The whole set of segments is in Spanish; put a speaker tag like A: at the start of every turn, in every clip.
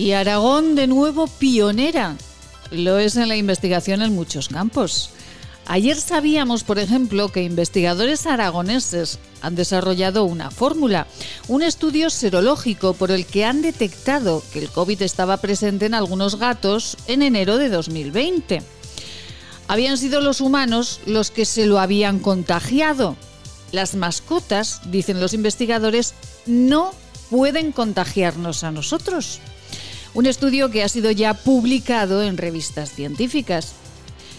A: Y Aragón de nuevo pionera. Lo es en la investigación en muchos campos. Ayer sabíamos, por ejemplo, que investigadores aragoneses han desarrollado una fórmula, un estudio serológico por el que han detectado que el COVID estaba presente en algunos gatos en enero de 2020. Habían sido los humanos los que se lo habían contagiado. Las mascotas, dicen los investigadores, no pueden contagiarnos a nosotros. Un estudio que ha sido ya publicado en revistas científicas.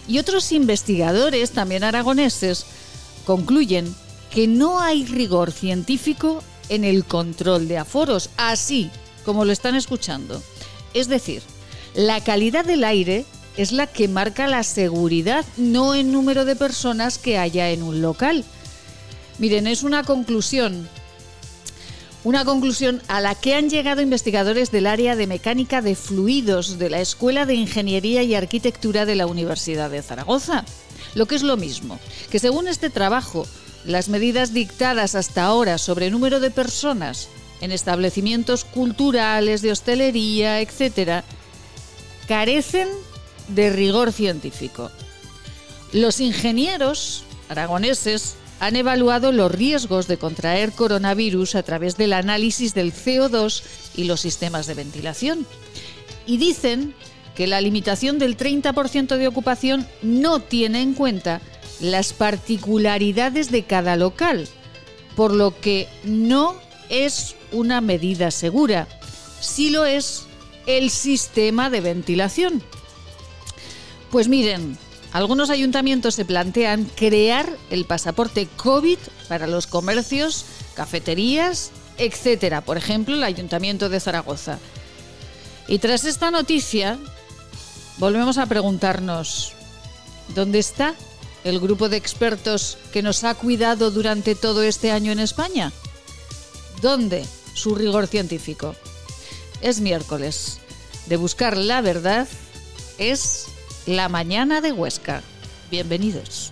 A: Y otros investigadores, también aragoneses, concluyen que no hay rigor científico en el control de aforos, así como lo están escuchando. Es decir, la calidad del aire es la que marca la seguridad, no el número de personas que haya en un local. Miren, es una conclusión una conclusión a la que han llegado investigadores del área de mecánica de fluidos de la Escuela de Ingeniería y Arquitectura de la Universidad de Zaragoza. Lo que es lo mismo, que según este trabajo, las medidas dictadas hasta ahora sobre número de personas en establecimientos culturales, de hostelería, etc., carecen de rigor científico. Los ingenieros aragoneses han evaluado los riesgos de contraer coronavirus a través del análisis del CO2 y los sistemas de ventilación. Y dicen que la limitación del 30% de ocupación no tiene en cuenta las particularidades de cada local, por lo que no es una medida segura. Sí lo es el sistema de ventilación. Pues miren, algunos ayuntamientos se plantean crear el pasaporte COVID para los comercios, cafeterías, etcétera. Por ejemplo, el Ayuntamiento de Zaragoza. Y tras esta noticia, volvemos a preguntarnos, ¿dónde está el grupo de expertos que nos ha cuidado durante todo este año en España? ¿Dónde su rigor científico? Es miércoles. De buscar la verdad es la mañana de Huesca. Bienvenidos.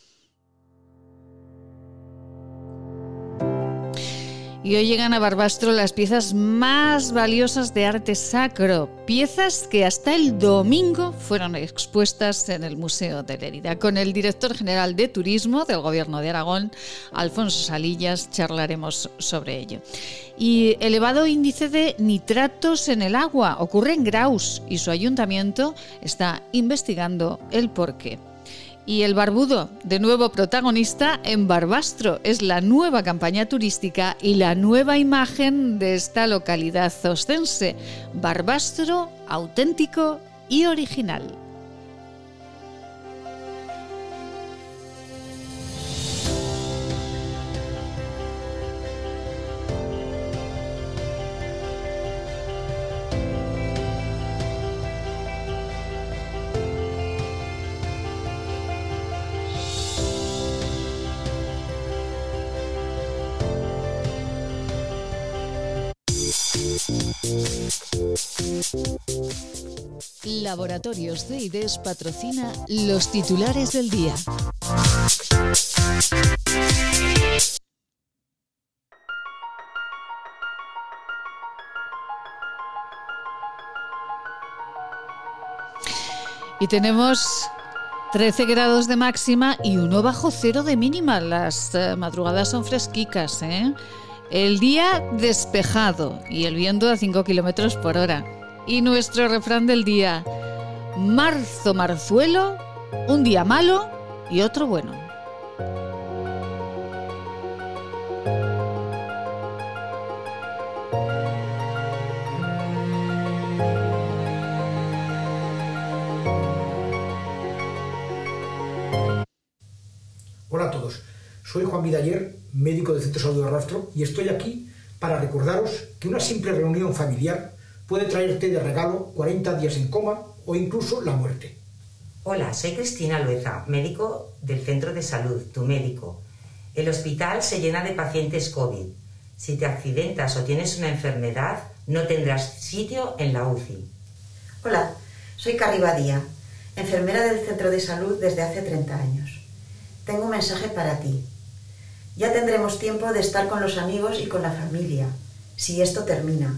A: Y hoy llegan a Barbastro las piezas más valiosas de arte sacro, piezas que hasta el domingo fueron expuestas en el Museo de Lérida. Con el director general de Turismo del Gobierno de Aragón, Alfonso Salillas, charlaremos sobre ello. Y elevado índice de nitratos en el agua ocurre en Graus y su ayuntamiento está investigando el porqué. Y el barbudo, de nuevo protagonista en Barbastro, es la nueva campaña turística y la nueva imagen de esta localidad ostense. Barbastro auténtico y original. Laboratorios CIDES patrocina los titulares del día. Y tenemos 13 grados de máxima y 1 bajo cero de mínima. Las eh, madrugadas son fresquicas, ¿eh? El día despejado y el viento a 5 kilómetros por hora. Y nuestro refrán del día, marzo marzuelo, un día malo y otro bueno.
B: Hola a todos, soy Juan Vidaller médico del Centro Salud de Rastro, y estoy aquí para recordaros que una simple reunión familiar puede traerte de regalo 40 días en coma o incluso la muerte.
C: Hola, soy Cristina Lueza, médico del centro de salud, tu médico. El hospital se llena de pacientes COVID. Si te accidentas o tienes una enfermedad, no tendrás sitio en la UCI.
D: Hola, soy Carrie enfermera del centro de salud desde hace 30 años. Tengo un mensaje para ti. Ya tendremos tiempo de estar con los amigos y con la familia, si esto termina.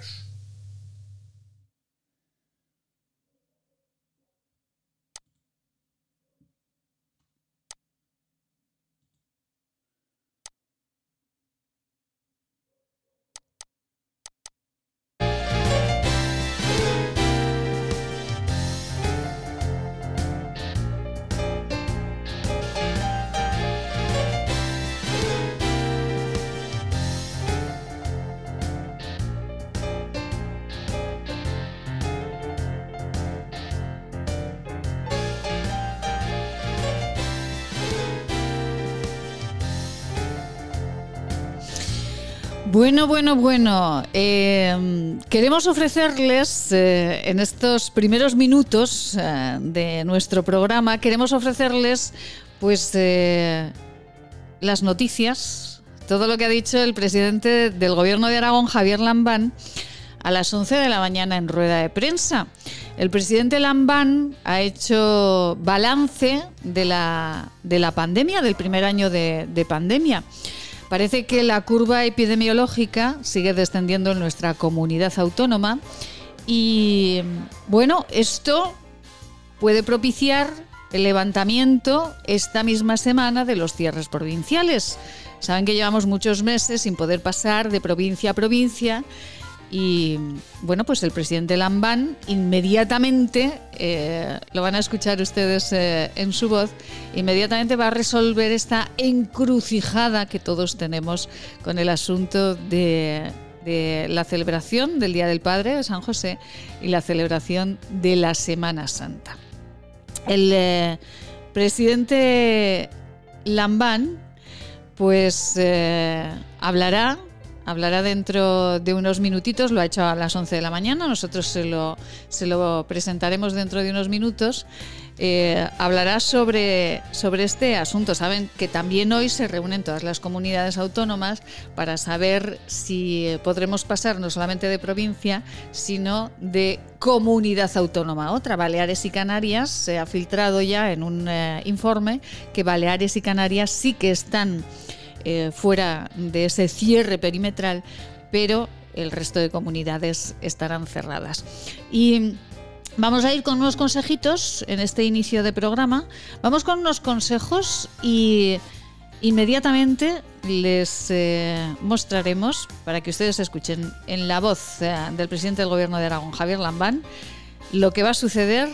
A: Bueno, bueno, bueno. Eh, queremos ofrecerles eh, en estos primeros minutos eh, de nuestro programa, queremos ofrecerles pues las noticias, todo lo que ha dicho el presidente del gobierno de Aragón, Javier Lambán, a las 11 de la mañana en rueda de prensa. El presidente Lambán ha hecho balance de la, de la pandemia, del primer año de pandemia. Parece que la curva epidemiológica sigue descendiendo en nuestra comunidad autónoma y bueno, esto puede propiciar el levantamiento esta misma semana de los cierres provinciales. Saben que llevamos muchos meses sin poder pasar de provincia a provincia y bueno, pues el presidente Lambán inmediatamente, eh, lo van a escuchar ustedes eh, en su voz, inmediatamente va a resolver esta encrucijada que todos tenemos con el asunto de, la celebración del Día del Padre de San José y la celebración de la Semana Santa. El eh, presidente Lambán pues hablará Hablará dentro de unos minutitos, lo ha hecho a las 11 de la mañana, nosotros se lo, se lo presentaremos dentro de unos minutos. Eh, hablará sobre, este asunto. Saben que también hoy se reúnen todas las comunidades autónomas para saber si podremos pasar no solamente de provincia, sino de comunidad autónoma. Otra, Baleares y Canarias, se ha filtrado ya en un eh, informe que Baleares y Canarias sí que están eh, fuera de ese cierre perimetral, pero el resto de comunidades estarán cerradas. Y vamos a ir con unos consejitos en este inicio de programa. Vamos con unos consejos y inmediatamente les eh, mostraremos, para que ustedes escuchen en la voz eh, del presidente del Gobierno de Aragón, Javier Lambán, lo que va a suceder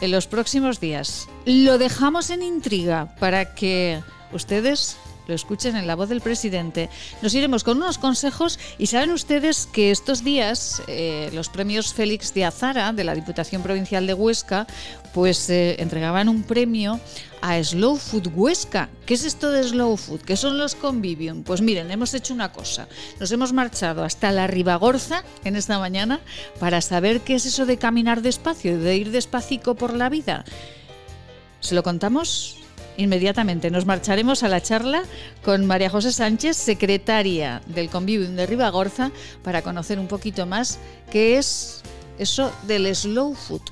A: en los próximos días. Lo dejamos en intriga para que ustedes lo escuchen en la voz del presidente. Nos iremos con unos consejos y saben ustedes que estos días eh, los premios Félix de Azara de la Diputación Provincial de Huesca pues eh, entregaban un premio a Slow Food Huesca. ¿Qué es esto de Slow Food? ¿Qué son los Convivium? Pues miren, hemos hecho una cosa. Nos hemos marchado hasta la Ribagorza en esta mañana para saber qué es eso de caminar despacio, de ir despacito por la vida. ¿Se lo contamos? Inmediatamente nos marcharemos a la charla con María José Sánchez, secretaria del Convivium de Ribagorza, para conocer un poquito más qué es eso del slow food.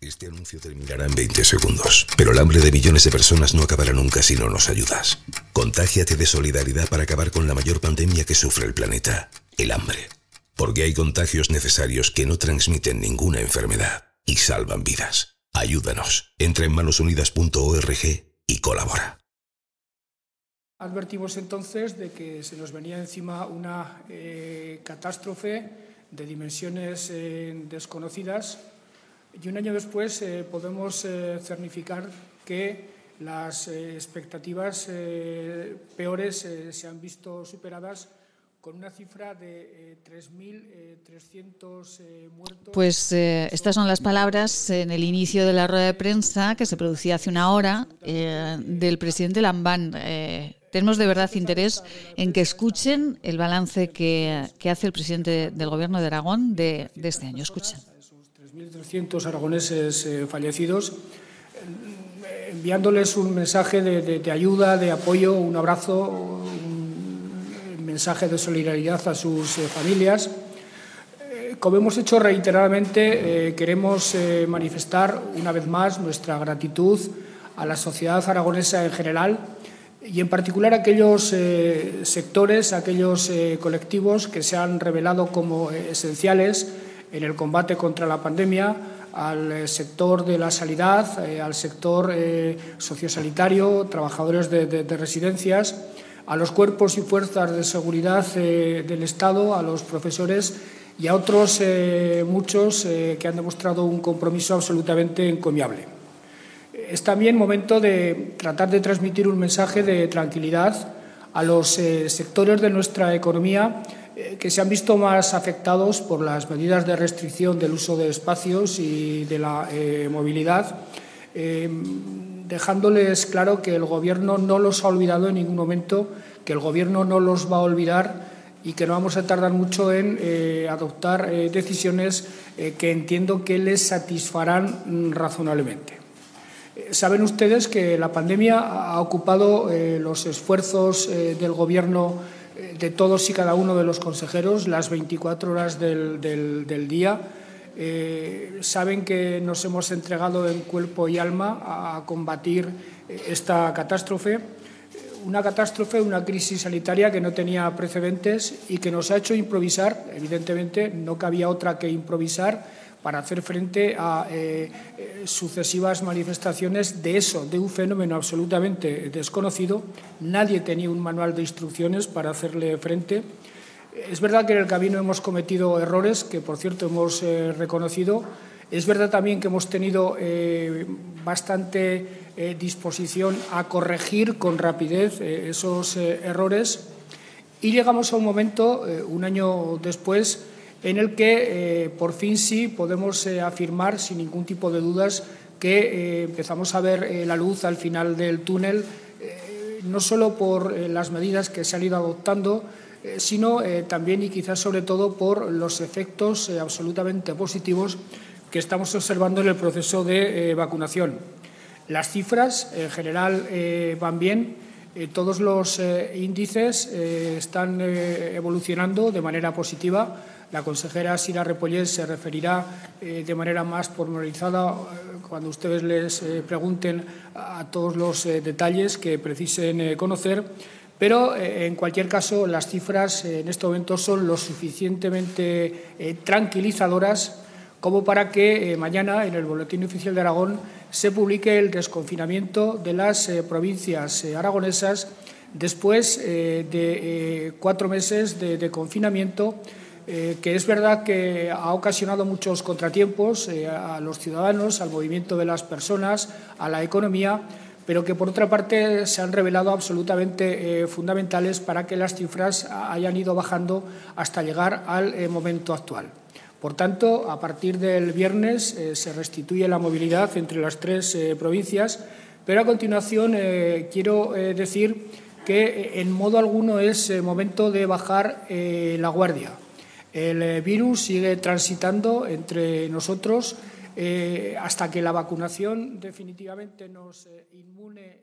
E: Este anuncio terminará en 20 segundos, pero el hambre de millones de personas no acabará nunca si no nos ayudas. Contágiate de solidaridad para acabar con la mayor pandemia que sufre el planeta, el hambre porque hay contagios necesarios que no transmiten ninguna enfermedad y salvan vidas. Ayúdanos. Entra en manosunidas.org y colabora.
F: Advertimos entonces de que se nos venía encima una eh, catástrofe de dimensiones desconocidas y un año después podemos cernificar que las expectativas peores se han visto superadas con una cifra de 3.300 eh, eh, muertos.
A: Pues eh, estas son las palabras en el inicio de la rueda de prensa que se producía hace una hora del presidente Lambán. tenemos de verdad interés en que escuchen el balance que, hace el presidente del Gobierno de Aragón de, este año. Escuchen.
F: 3.300 aragoneses fallecidos enviándoles un mensaje de, de, ayuda, de apoyo, un abrazo, mensaje de solidaridad a sus eh, familias. Eh, como hemos hecho reiteradamente, eh, queremos manifestar una vez más nuestra gratitud a la sociedad aragonesa en general y en particular a aquellos sectores, aquellos colectivos que se han revelado como esenciales en el combate contra la pandemia, al sector de la sanidad, al sector sociosanitario, trabajadores de residencias a los cuerpos y fuerzas de seguridad eh, del Estado, a los profesores y a otros eh, muchos eh, que han demostrado un compromiso absolutamente encomiable. Es también momento de tratar de transmitir un mensaje de tranquilidad a los sectores de nuestra economía que se han visto más afectados por las medidas de restricción del uso de espacios y de la movilidad dejándoles claro que el Gobierno no los ha olvidado en ningún momento, que el Gobierno no los va a olvidar y que no vamos a tardar mucho en eh, adoptar eh, decisiones eh, que entiendo que les satisfarán mm, razonablemente. Saben ustedes que la pandemia ha ocupado los esfuerzos del Gobierno de todos y cada uno de los consejeros las 24 horas del, del día eh, saben que nos hemos entregado en cuerpo y alma a combatir eh, esta catástrofe, una catástrofe, una crisis sanitaria que no tenía precedentes y que nos ha hecho improvisar, evidentemente no cabía otra que improvisar para hacer frente a eh, sucesivas manifestaciones de eso, de un fenómeno absolutamente desconocido. Nadie tenía un manual de instrucciones para hacerle frente es verdad que en el camino hemos cometido errores, que por cierto hemos eh, reconocido. Es verdad también que hemos tenido eh, bastante eh, disposición a corregir con rapidez esos errores y llegamos a un momento, un año después, en el que por fin sí podemos afirmar sin ningún tipo de dudas que empezamos a ver la luz al final del túnel, no solo por las medidas que se han ido adoptando, sino eh, también y quizás sobre todo por los efectos eh, absolutamente positivos que estamos observando en el proceso de vacunación. Las cifras en general van bien, todos los índices están evolucionando de manera positiva. La consejera Sira Repollés se referirá de manera más pormenorizada cuando ustedes les pregunten a todos los detalles que precisen conocer pero, eh, en cualquier caso, las cifras eh, en este momento son lo suficientemente eh, tranquilizadoras como para que mañana en el Boletín Oficial de Aragón se publique el desconfinamiento de las provincias aragonesas después de cuatro meses de, confinamiento, que es verdad que ha ocasionado muchos contratiempos a los ciudadanos, al movimiento de las personas, a la economía pero que por otra parte se han revelado absolutamente eh, fundamentales para que las cifras hayan ido bajando hasta llegar al eh, momento actual. Por tanto, a partir del viernes eh, se restituye la movilidad entre las tres provincias, pero a continuación quiero decir que en modo alguno es momento de bajar la guardia. El virus sigue transitando entre nosotros eh, hasta que la vacunación definitivamente nos eh, inmune.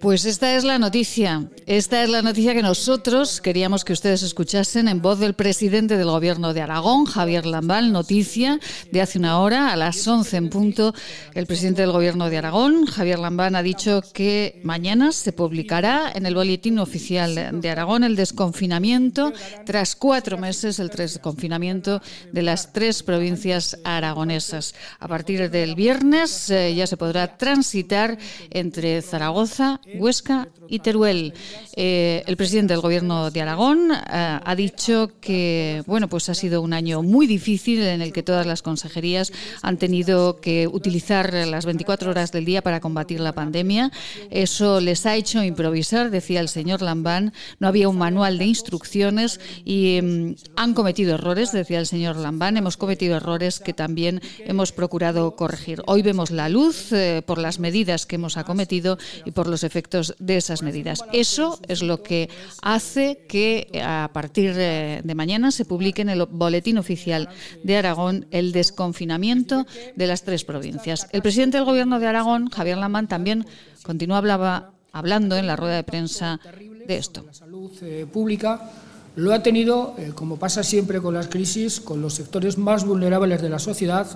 A: Pues esta es la noticia. Esta es la noticia que nosotros queríamos que ustedes escuchasen en voz del presidente del Gobierno de Aragón, Javier Lambal. Noticia de hace una hora, a las 11 en punto. El presidente del Gobierno de Aragón, Javier Lambán, ha dicho que mañana se publicará en el Boletín Oficial de Aragón el desconfinamiento, tras cuatro meses, el desconfinamiento de las tres provincias aragonesas. A partir del viernes eh, ya se podrá transitar entre Zaragoza, Huesca y Teruel. Eh, el presidente del Gobierno de Aragón eh, ha dicho que bueno, pues ha sido un año muy difícil en el que todas las consejerías han tenido que utilizar las 24 horas del día para combatir la pandemia. Eso les ha hecho improvisar, decía el señor Lambán. No había un manual de instrucciones y mm, han cometido errores, decía el señor Lambán. Hemos cometido errores que también hemos procurado corregir. Hoy vemos la luz eh, por las medidas que hemos acometido y por los efectos de esas medidas. Eso es lo que hace que eh, a partir eh, de mañana se publique en el Boletín Oficial de Aragón el desconfinamiento de las tres provincias. El presidente del Gobierno de Aragón, Javier Lamán, también continúa hablaba, hablando en la rueda de prensa de esto.
F: La salud eh, pública lo ha tenido, como pasa siempre con las crisis, con los sectores más vulnerables de la sociedad,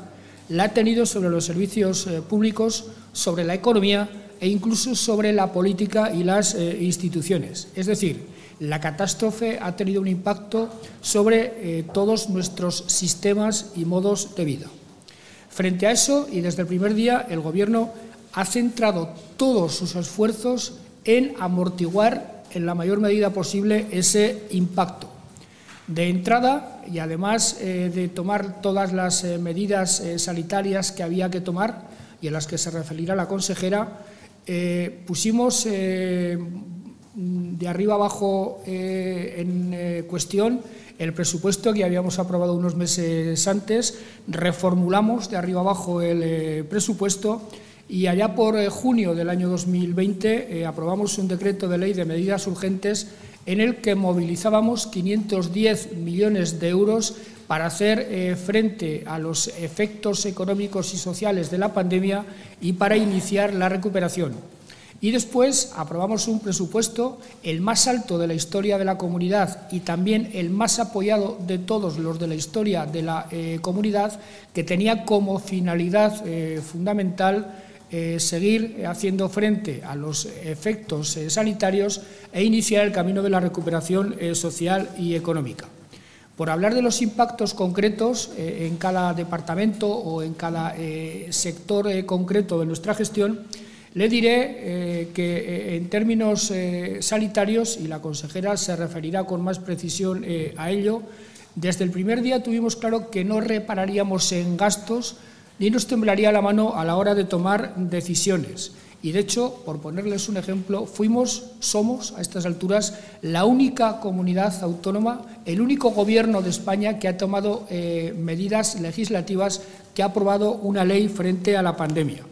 F: la ha tenido sobre los servicios públicos, sobre la economía e incluso sobre la política y las eh, instituciones. Es decir, la catástrofe ha tenido un impacto sobre eh, todos nuestros sistemas y modos de vida. Frente a eso, y desde el primer día, el Gobierno ha centrado todos sus esfuerzos en amortiguar en la mayor medida posible ese impacto. De entrada, y además eh, de tomar todas las medidas sanitarias que había que tomar y en las que se referirá la consejera, eh, pusimos eh, de arriba abajo eh, en cuestión el presupuesto que habíamos aprobado unos meses antes, reformulamos de arriba abajo el presupuesto y allá por junio del año 2020 aprobamos un decreto de ley de medidas urgentes en el que movilizábamos 510 millones de euros para hacer eh, frente a los efectos económicos y sociales de la pandemia y para iniciar la recuperación. Y después aprobamos un presupuesto, el más alto de la historia de la comunidad y también el más apoyado de todos los de la historia de la eh, comunidad, que tenía como finalidad eh, fundamental seguir haciendo frente a los efectos sanitarios e iniciar el camino de la recuperación social y económica. Por hablar de los impactos concretos eh, en cada departamento o en cada eh, sector eh, concreto de nuestra gestión, le diré que en términos sanitarios, y la consejera se referirá con más precisión a ello, desde el primer día tuvimos claro que no repararíamos en gastos ni nos temblaría la mano a la hora de tomar decisiones. Y de hecho, por ponerles un ejemplo, fuimos, somos a estas alturas la única comunidad autónoma, el único gobierno de España que ha tomado eh, medidas legislativas, que ha aprobado una ley frente a la pandemia.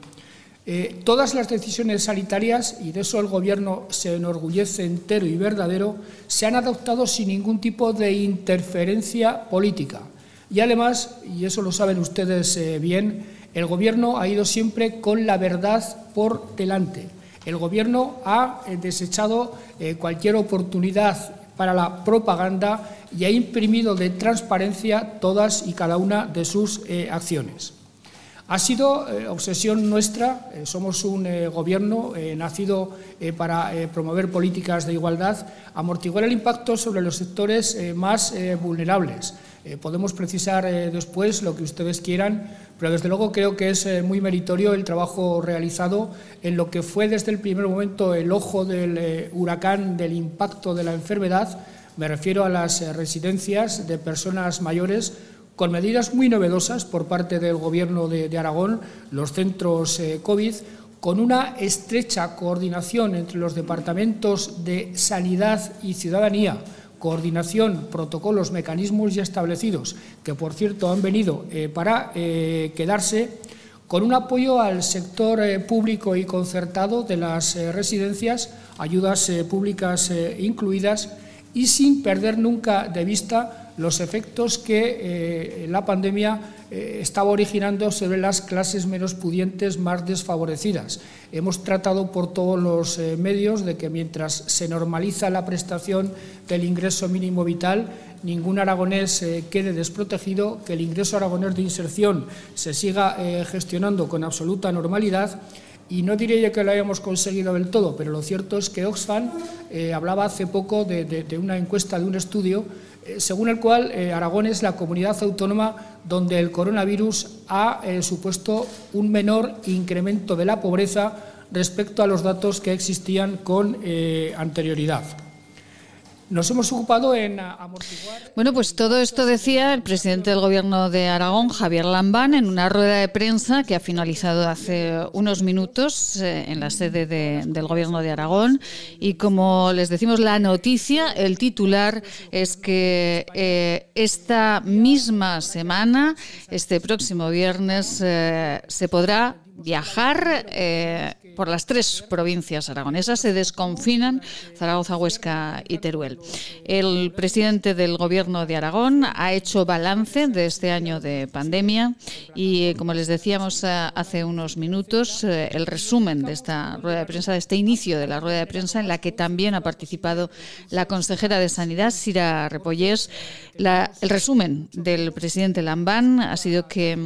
F: Eh, todas las decisiones sanitarias, y de eso el Gobierno se enorgullece entero y verdadero, se han adoptado sin ningún tipo de interferencia política. Y además, y eso lo saben ustedes eh, bien, el Gobierno ha ido siempre con la verdad por delante. El Gobierno ha eh, desechado eh, cualquier oportunidad para la propaganda y ha imprimido de transparencia todas y cada una de sus eh, acciones. Ha sido obsesión nuestra, somos un gobierno nacido para promover políticas de igualdad, amortiguar el impacto sobre los sectores más vulnerables. podemos precisar después lo que ustedes quieran pero desde luego creo que es eh, muy meritorio el trabajo realizado en lo que fue desde el primer momento el ojo del eh, huracán del impacto de la enfermedad. Me refiero a las eh, residencias de personas mayores con medidas muy novedosas por parte del Gobierno de, Aragón, los centros COVID, con una estrecha coordinación entre los departamentos de Sanidad y Ciudadanía, coordinación, protocolos, mecanismos ya establecidos, que por cierto han venido eh, para eh, quedarse, con un apoyo al sector eh, público y concertado de las residencias, ayudas públicas incluidas, y sin perder nunca de vista los efectos que la pandemia estaba originando sobre las clases menos pudientes más desfavorecidas. Hemos tratado por todos los medios de que mientras se normaliza la prestación del ingreso mínimo vital, ningún aragonés eh, quede desprotegido, que el ingreso aragonés de inserción se siga eh, gestionando con absoluta normalidad y no diré yo que lo hayamos conseguido del todo, pero lo cierto es que Oxfam eh, hablaba hace poco de, una encuesta, de un estudio, eh, según el cual eh, Aragón es la comunidad autónoma donde el coronavirus ha supuesto un menor incremento de la pobreza respecto a los datos que existían con anterioridad. Nos hemos ocupado en amortiguar.
A: Bueno, pues todo esto decía el presidente del Gobierno de Aragón, Javier Lambán, en una rueda de prensa que ha finalizado hace unos minutos eh, en la sede del Gobierno de Aragón. Y como les decimos, la noticia, el titular es que eh, esta misma semana, este próximo viernes, eh, se podrá viajar por las tres provincias aragonesas. Se desconfinan Zaragoza, Huesca y Teruel. El presidente del Gobierno de Aragón ha hecho balance de este año de pandemia y, como les decíamos eh, hace unos minutos, eh, el resumen de esta rueda de prensa, de este inicio de la rueda de prensa, en la que también ha participado la consejera de Sanidad, Sira Repollés. el resumen del presidente Lambán ha sido que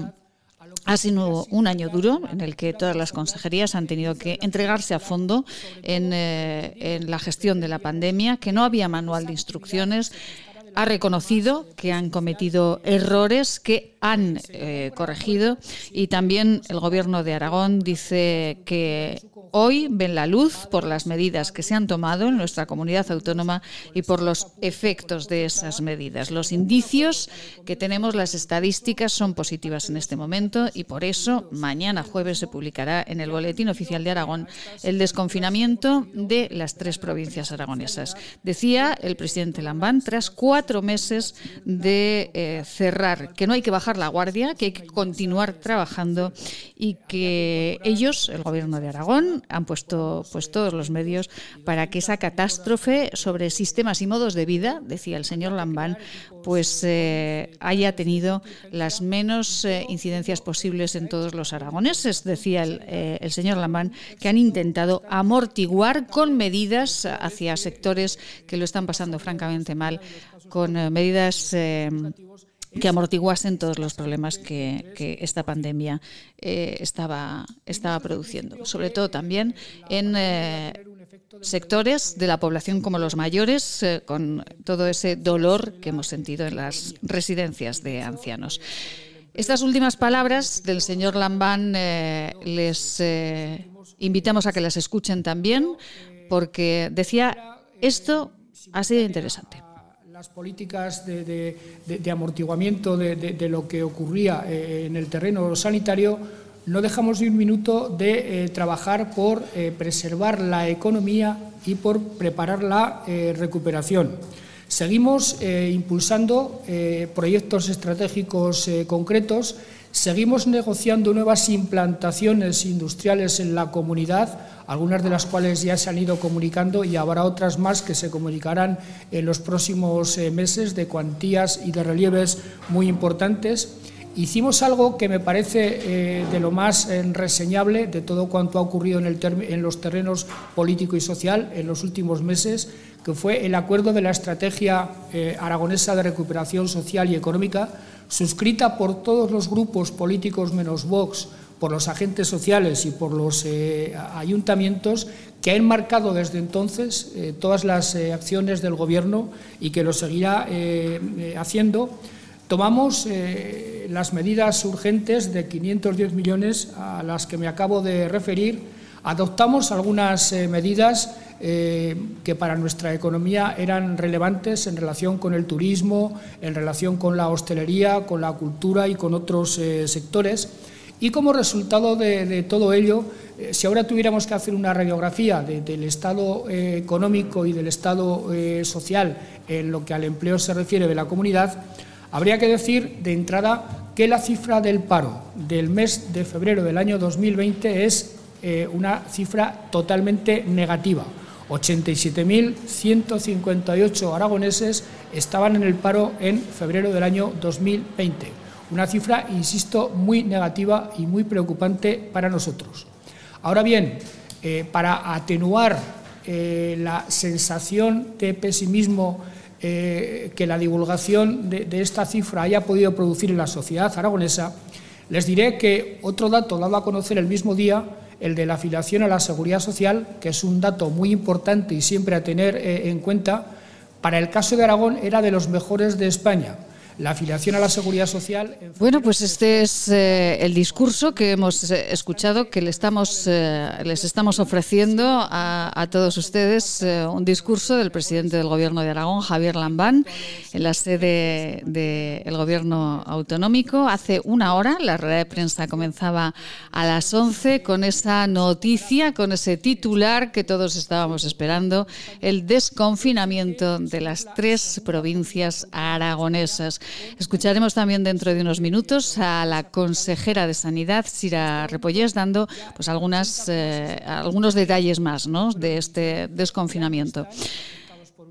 A: ha sido un año duro en el que todas las consejerías han tenido que entregarse a fondo en, eh, en la gestión de la pandemia, que no había manual de instrucciones. Ha reconocido que han cometido errores que han eh, corregido y también el Gobierno de Aragón dice que hoy ven la luz por las medidas que se han tomado en nuestra comunidad autónoma y por los efectos de esas medidas. Los indicios que tenemos, las estadísticas son positivas en este momento y por eso mañana jueves se publicará en el Boletín Oficial de Aragón el desconfinamiento de las tres provincias aragonesas. Decía el presidente Lambán, tras cuatro meses de eh, cerrar, que no hay que bajar la guardia, que hay que continuar trabajando y que ellos, el Gobierno de Aragón, han puesto pues todos los medios para que esa catástrofe sobre sistemas y modos de vida, decía el señor Lambán, pues eh, haya tenido las menos eh, incidencias posibles en todos los aragoneses, decía el, eh, el señor Lambán, que han intentado amortiguar con medidas hacia sectores que lo están pasando francamente mal, con medidas que amortiguasen todos los problemas que, esta pandemia eh, estaba, estaba produciendo. Sobre todo también en eh, sectores de la población como los mayores, eh, con todo ese dolor que hemos sentido en las residencias de ancianos. Estas últimas palabras del señor Lambán les invitamos a que las escuchen también, porque decía, esto ha sido interesante
F: las políticas de, amortiguamiento de, lo que ocurría eh, en el terreno sanitario, no dejamos ni un minuto de eh, trabajar por eh, preservar la economía y por preparar la recuperación. Seguimos impulsando proyectos estratégicos concretos Seguimos negociando nuevas implantaciones industriales en la comunidad, algunas de las cuales ya se han ido comunicando y habrá otras más que se comunicarán en los próximos eh, meses de cuantías y de relieves muy importantes. Hicimos algo que me parece eh, de lo más eh, reseñable de todo cuanto ha ocurrido en, en los terrenos político y social en los últimos meses, que fue el acuerdo de la Estrategia Aragonesa de Recuperación Social y Económica, suscrita por todos los grupos políticos menos Vox, por los agentes sociales y por los eh, ayuntamientos que han marcado desde entonces eh, todas las eh, acciones del Gobierno y que lo seguirá haciendo. Tomamos las medidas urgentes de 510 millones a las que me acabo de referir. Adoptamos algunas medidas que para nuestra economía eran relevantes en relación con el turismo, en relación con la hostelería, con la cultura y con otros sectores. Y como resultado de, todo ello, eh, si ahora tuviéramos que hacer una radiografía del estado económico y del estado social en lo que al empleo se refiere de la comunidad, habría que decir de entrada que la cifra del paro del mes de febrero del año 2020 es una cifra totalmente negativa. 87.158 aragoneses estaban en el paro en febrero del año 2020. Una cifra, insisto, muy negativa y muy preocupante para nosotros. Ahora bien, eh, para atenuar eh, la sensación de pesimismo eh, que la divulgación de, de esta cifra haya podido producir en la sociedad aragonesa, les diré que otro dato dado a conocer el mismo día el de la afiliación a la seguridad social, que es un dato muy importante y siempre a tener en cuenta, para el caso de Aragón era de los mejores de España la afiliación a la seguridad social.
A: Bueno, pues este es eh, el discurso que hemos eh, escuchado, que le estamos, eh, les estamos ofreciendo a, todos ustedes, un discurso del presidente del Gobierno de Aragón, Javier Lambán, en la sede del Gobierno autonómico. Hace una hora la rueda de prensa comenzaba a las 11 con esa noticia, con ese titular que todos estábamos esperando, el desconfinamiento de las tres provincias aragonesas. Escucharemos también dentro de unos minutos a la consejera de Sanidad, Sira Repollés, dando pues algunas, eh, algunos detalles más de este desconfinamiento.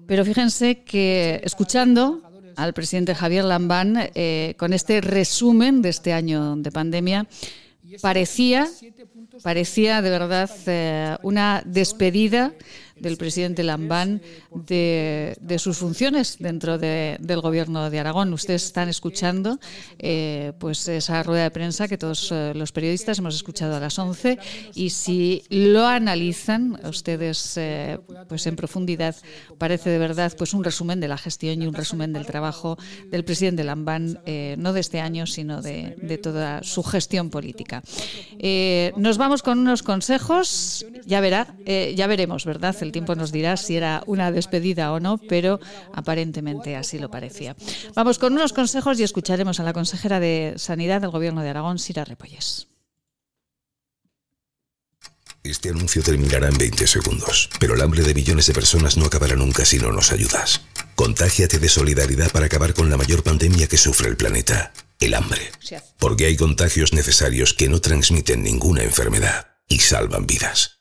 A: Pero fíjense que escuchando al presidente Javier Lambán eh, con este resumen de este año de pandemia, parecía, parecía de verdad eh, una despedida del presidente Lambán de, sus funciones dentro del gobierno de Aragón. Ustedes están escuchando eh, pues esa rueda de prensa que todos eh, los periodistas hemos escuchado a las 11 y si lo analizan ustedes eh, pues en profundidad parece de verdad pues un resumen de la gestión y un resumen del trabajo del presidente Lambán no de este año sino de, de toda su gestión política. nos vamos con unos consejos, ya verá, ya veremos, ¿verdad? Tiempo nos dirá si era una despedida o no, pero aparentemente así lo parecía. Vamos con unos consejos y escucharemos a la consejera de Sanidad del Gobierno de Aragón, Sira Repolles.
E: Este anuncio terminará en 20 segundos, pero el hambre de millones de personas no acabará nunca si no nos ayudas. Contágiate de solidaridad para acabar con la mayor pandemia que sufre el planeta, el hambre. Porque hay contagios necesarios que no transmiten ninguna enfermedad y salvan vidas.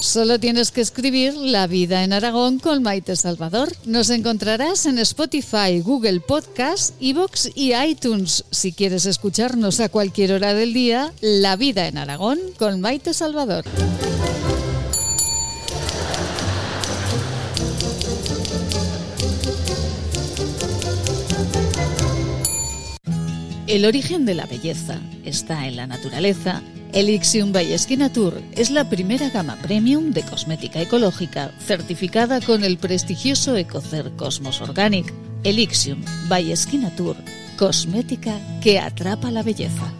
A: Solo tienes que escribir La vida en Aragón con Maite Salvador. Nos encontrarás en Spotify, Google Podcast, Evox y iTunes. Si quieres escucharnos a cualquier hora del día, La vida en Aragón con Maite Salvador. El origen de la belleza está en la naturaleza Elixium by Tour es la primera gama premium de cosmética ecológica certificada con el prestigioso Ecocer Cosmos Organic. Elixium by Tour, cosmética que atrapa la belleza.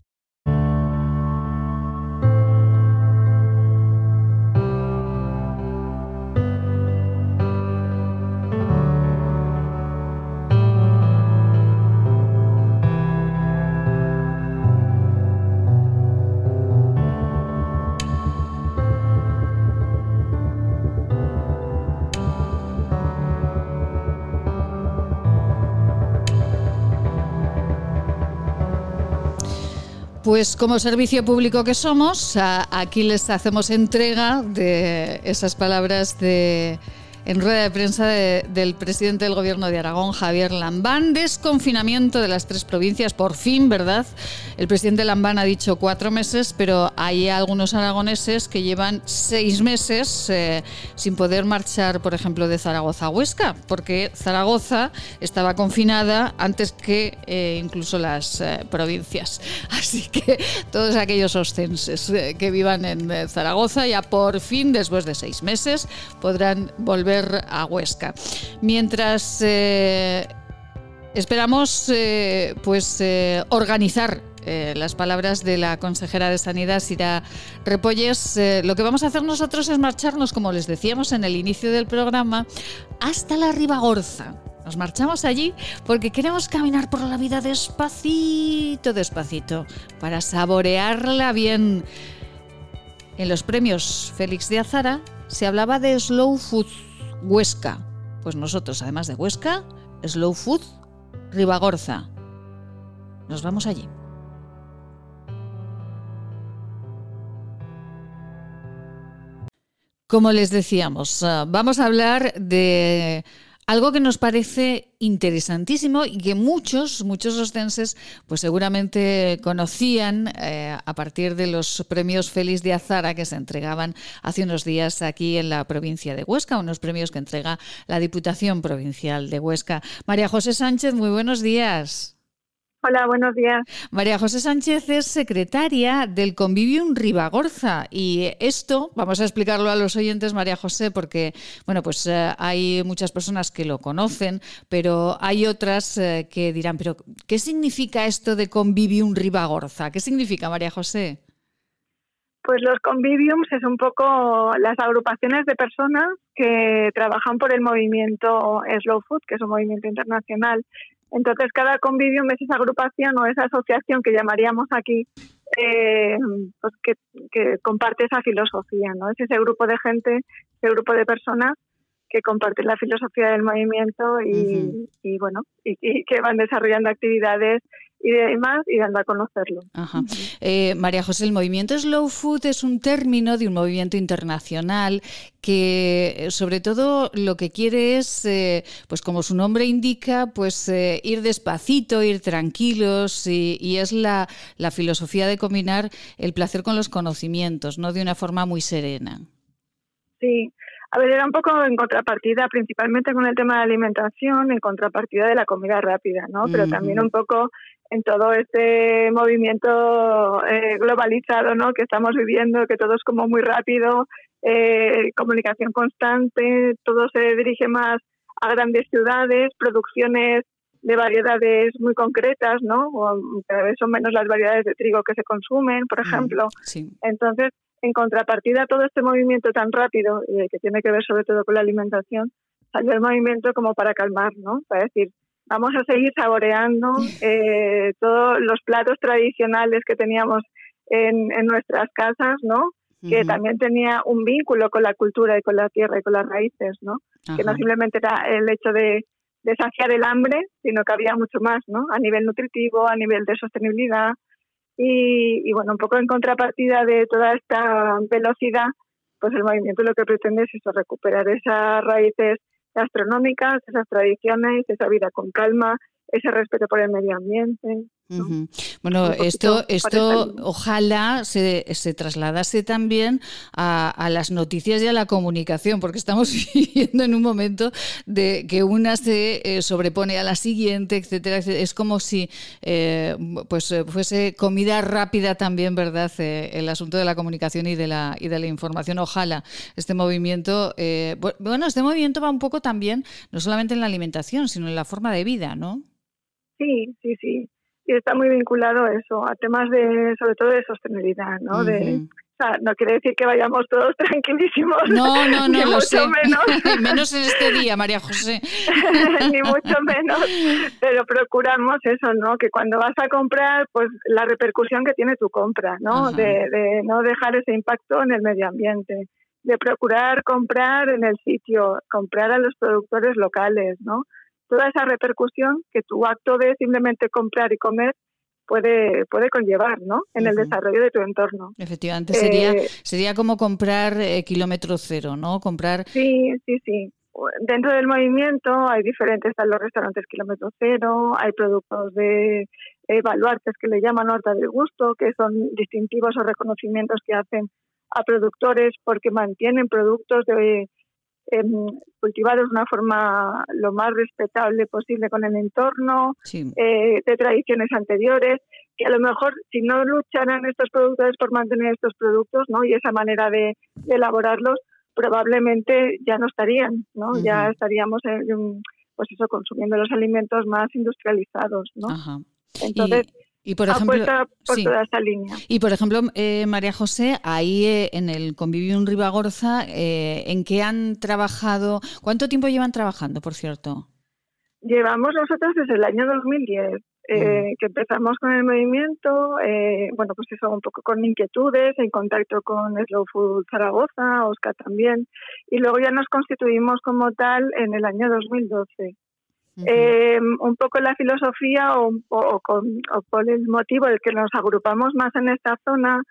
A: Pues como servicio público que somos, aquí les hacemos entrega de esas palabras de en rueda de prensa del presidente del gobierno de Aragón, Javier Lambán. Desconfinamiento de las tres provincias, por fin, ¿verdad? El presidente Lambán ha dicho cuatro meses, pero hay algunos aragoneses que llevan seis meses eh, sin poder marchar, por ejemplo, de Zaragoza a Huesca, porque Zaragoza estaba confinada antes que eh, incluso las eh, provincias. Así que todos aquellos ostenses que vivan en Zaragoza ya por fin, después de seis meses, podrán volver a Huesca. Mientras eh, esperamos eh, pues eh, organizar las palabras de la consejera de Sanidad, Sira Repolles. lo que vamos a hacer nosotros es marcharnos, como les decíamos en el inicio del programa, hasta la Ribagorza Nos marchamos allí porque queremos caminar por la vida despacito, despacito, para saborearla bien. En los premios Félix de Azara se hablaba de Slow Food Huesca. Pues nosotros, además de Huesca, Slow Food Ribagorza. Nos vamos allí. Como les decíamos, ah, vamos a hablar de algo que nos parece interesantísimo y que muchos, muchos ostenses, pues seguramente conocían eh, a partir de los premios Félix de Azara que se entregaban hace unos días aquí en la provincia de Huesca, unos premios que entrega la Diputación Provincial de Huesca. María José Sánchez, muy buenos días.
G: Hola, buenos días.
A: María José Sánchez es secretaria del Convivium Ribagorza y esto, vamos a explicarlo a los oyentes, María José, porque, bueno, pues eh, hay muchas personas que lo conocen, pero hay otras eh, que dirán, pero ¿qué significa esto de Convivium Ribagorza? ¿Qué significa, María José?
G: Pues los conviviums es un poco las agrupaciones de personas que trabajan por el movimiento Slow Food, que es un movimiento internacional entonces, cada convivium es esa agrupación o esa asociación que llamaríamos aquí, eh, pues que, comparte esa filosofía, ¿no? Es ese grupo de gente, ese grupo de personas que comparten la filosofía del movimiento y, y bueno, y, que van desarrollando actividades y demás y a conocerlo.
A: Eh, María José, el movimiento Slow Food es un término de un movimiento internacional que eh, sobre todo lo que quiere es, eh, pues como su nombre indica, pues ir despacito, ir tranquilos y, y es la, la filosofía de combinar el placer con los conocimientos, no de una forma muy serena.
G: Sí, a ver, era un poco en contrapartida, principalmente con el tema de alimentación, en contrapartida de la comida rápida, ¿no? Pero también un poco en todo este movimiento eh, globalizado, ¿no? Que estamos viviendo, que todo es como muy rápido, eh, comunicación constante, todo se dirige más a grandes ciudades, producciones de variedades muy concretas, ¿no? O cada vez son menos las variedades de trigo que se consumen, por ejemplo.
A: Sí.
G: Entonces, en contrapartida a todo este movimiento tan rápido, y que tiene que ver sobre todo con la alimentación, salió el movimiento como para calmar, ¿no? Para decir, vamos a seguir saboreando eh, todos los platos tradicionales que teníamos en, nuestras casas, ¿no? Que también tenía un vínculo con la cultura y con la tierra y con las raíces, ¿no? Que no simplemente era el hecho de, de saciar el hambre, sino que había mucho más, ¿no? A nivel nutritivo, a nivel de sostenibilidad, y, bueno, un poco en contrapartida de toda esta velocidad, pues el movimiento lo que pretende es eso, recuperar esas raíces gastronómicas, esas tradiciones, esa vida con calma, ese respeto por el medio ambiente.
A: Bueno, esto, esto ojalá se, se, trasladase también a, las noticias y a la comunicación, porque estamos viviendo en un momento de que una se eh, sobrepone a la siguiente, etcétera. Es como si eh, pues eh, fuese comida rápida también, ¿verdad? el asunto de la comunicación y de la, y de la información. Ojalá este movimiento, bueno, este movimiento va un poco también, no solamente en la alimentación, sino en la forma de vida, ¿no?
G: Sí, sí, sí y está muy vinculado a eso, a temas de, sobre todo de sostenibilidad, ¿no? de, o sea, no quiere decir que vayamos todos tranquilísimos.
A: No, no, no, lo sé.
G: Menos.
A: menos en este día, María José.
G: ni mucho menos. Pero procuramos eso, ¿no? Que cuando vas a comprar, pues la repercusión que tiene tu compra, ¿no? De, de no dejar ese impacto en el medio ambiente de procurar comprar en el sitio, comprar a los productores locales, ¿no? Toda esa repercusión que tu acto de simplemente comprar y comer puede, puede conllevar ¿no? en el desarrollo de tu entorno.
A: Efectivamente, sería, eh, sería como comprar eh, kilómetro cero, ¿no? Comprar...
G: Sí, sí, sí. Dentro del movimiento hay diferentes, están los restaurantes kilómetro cero, hay productos de evaluartes que le llaman horta del gusto, que son distintivos o reconocimientos que hacen a productores porque mantienen productos de eh, cultivados de una forma lo más respetable posible con el entorno, eh, de tradiciones anteriores, que a lo mejor si no lucharan estos productores por mantener estos productos ¿no? y esa manera de, elaborarlos, probablemente ya no estarían, ¿no? Ya estaríamos pues eso, consumiendo los alimentos más industrializados, ¿no? Entonces,
A: y por ejemplo,
G: por toda esta línea.
A: Y por ejemplo, eh, María José, ahí eh, en el Convivium Ribagorza, eh, ¿en qué han trabajado? ¿Cuánto tiempo llevan trabajando, por cierto?
G: Llevamos nosotros desde el año 2010, eh, que empezamos con el movimiento, eh, bueno, pues eso, un poco con inquietudes, en contacto con Slow Food Zaragoza, Oscar también, y luego ya nos constituimos como tal en el año 2012. Eh, un poco la filosofía o, con, o por el motivo del que nos agrupamos más en esta zona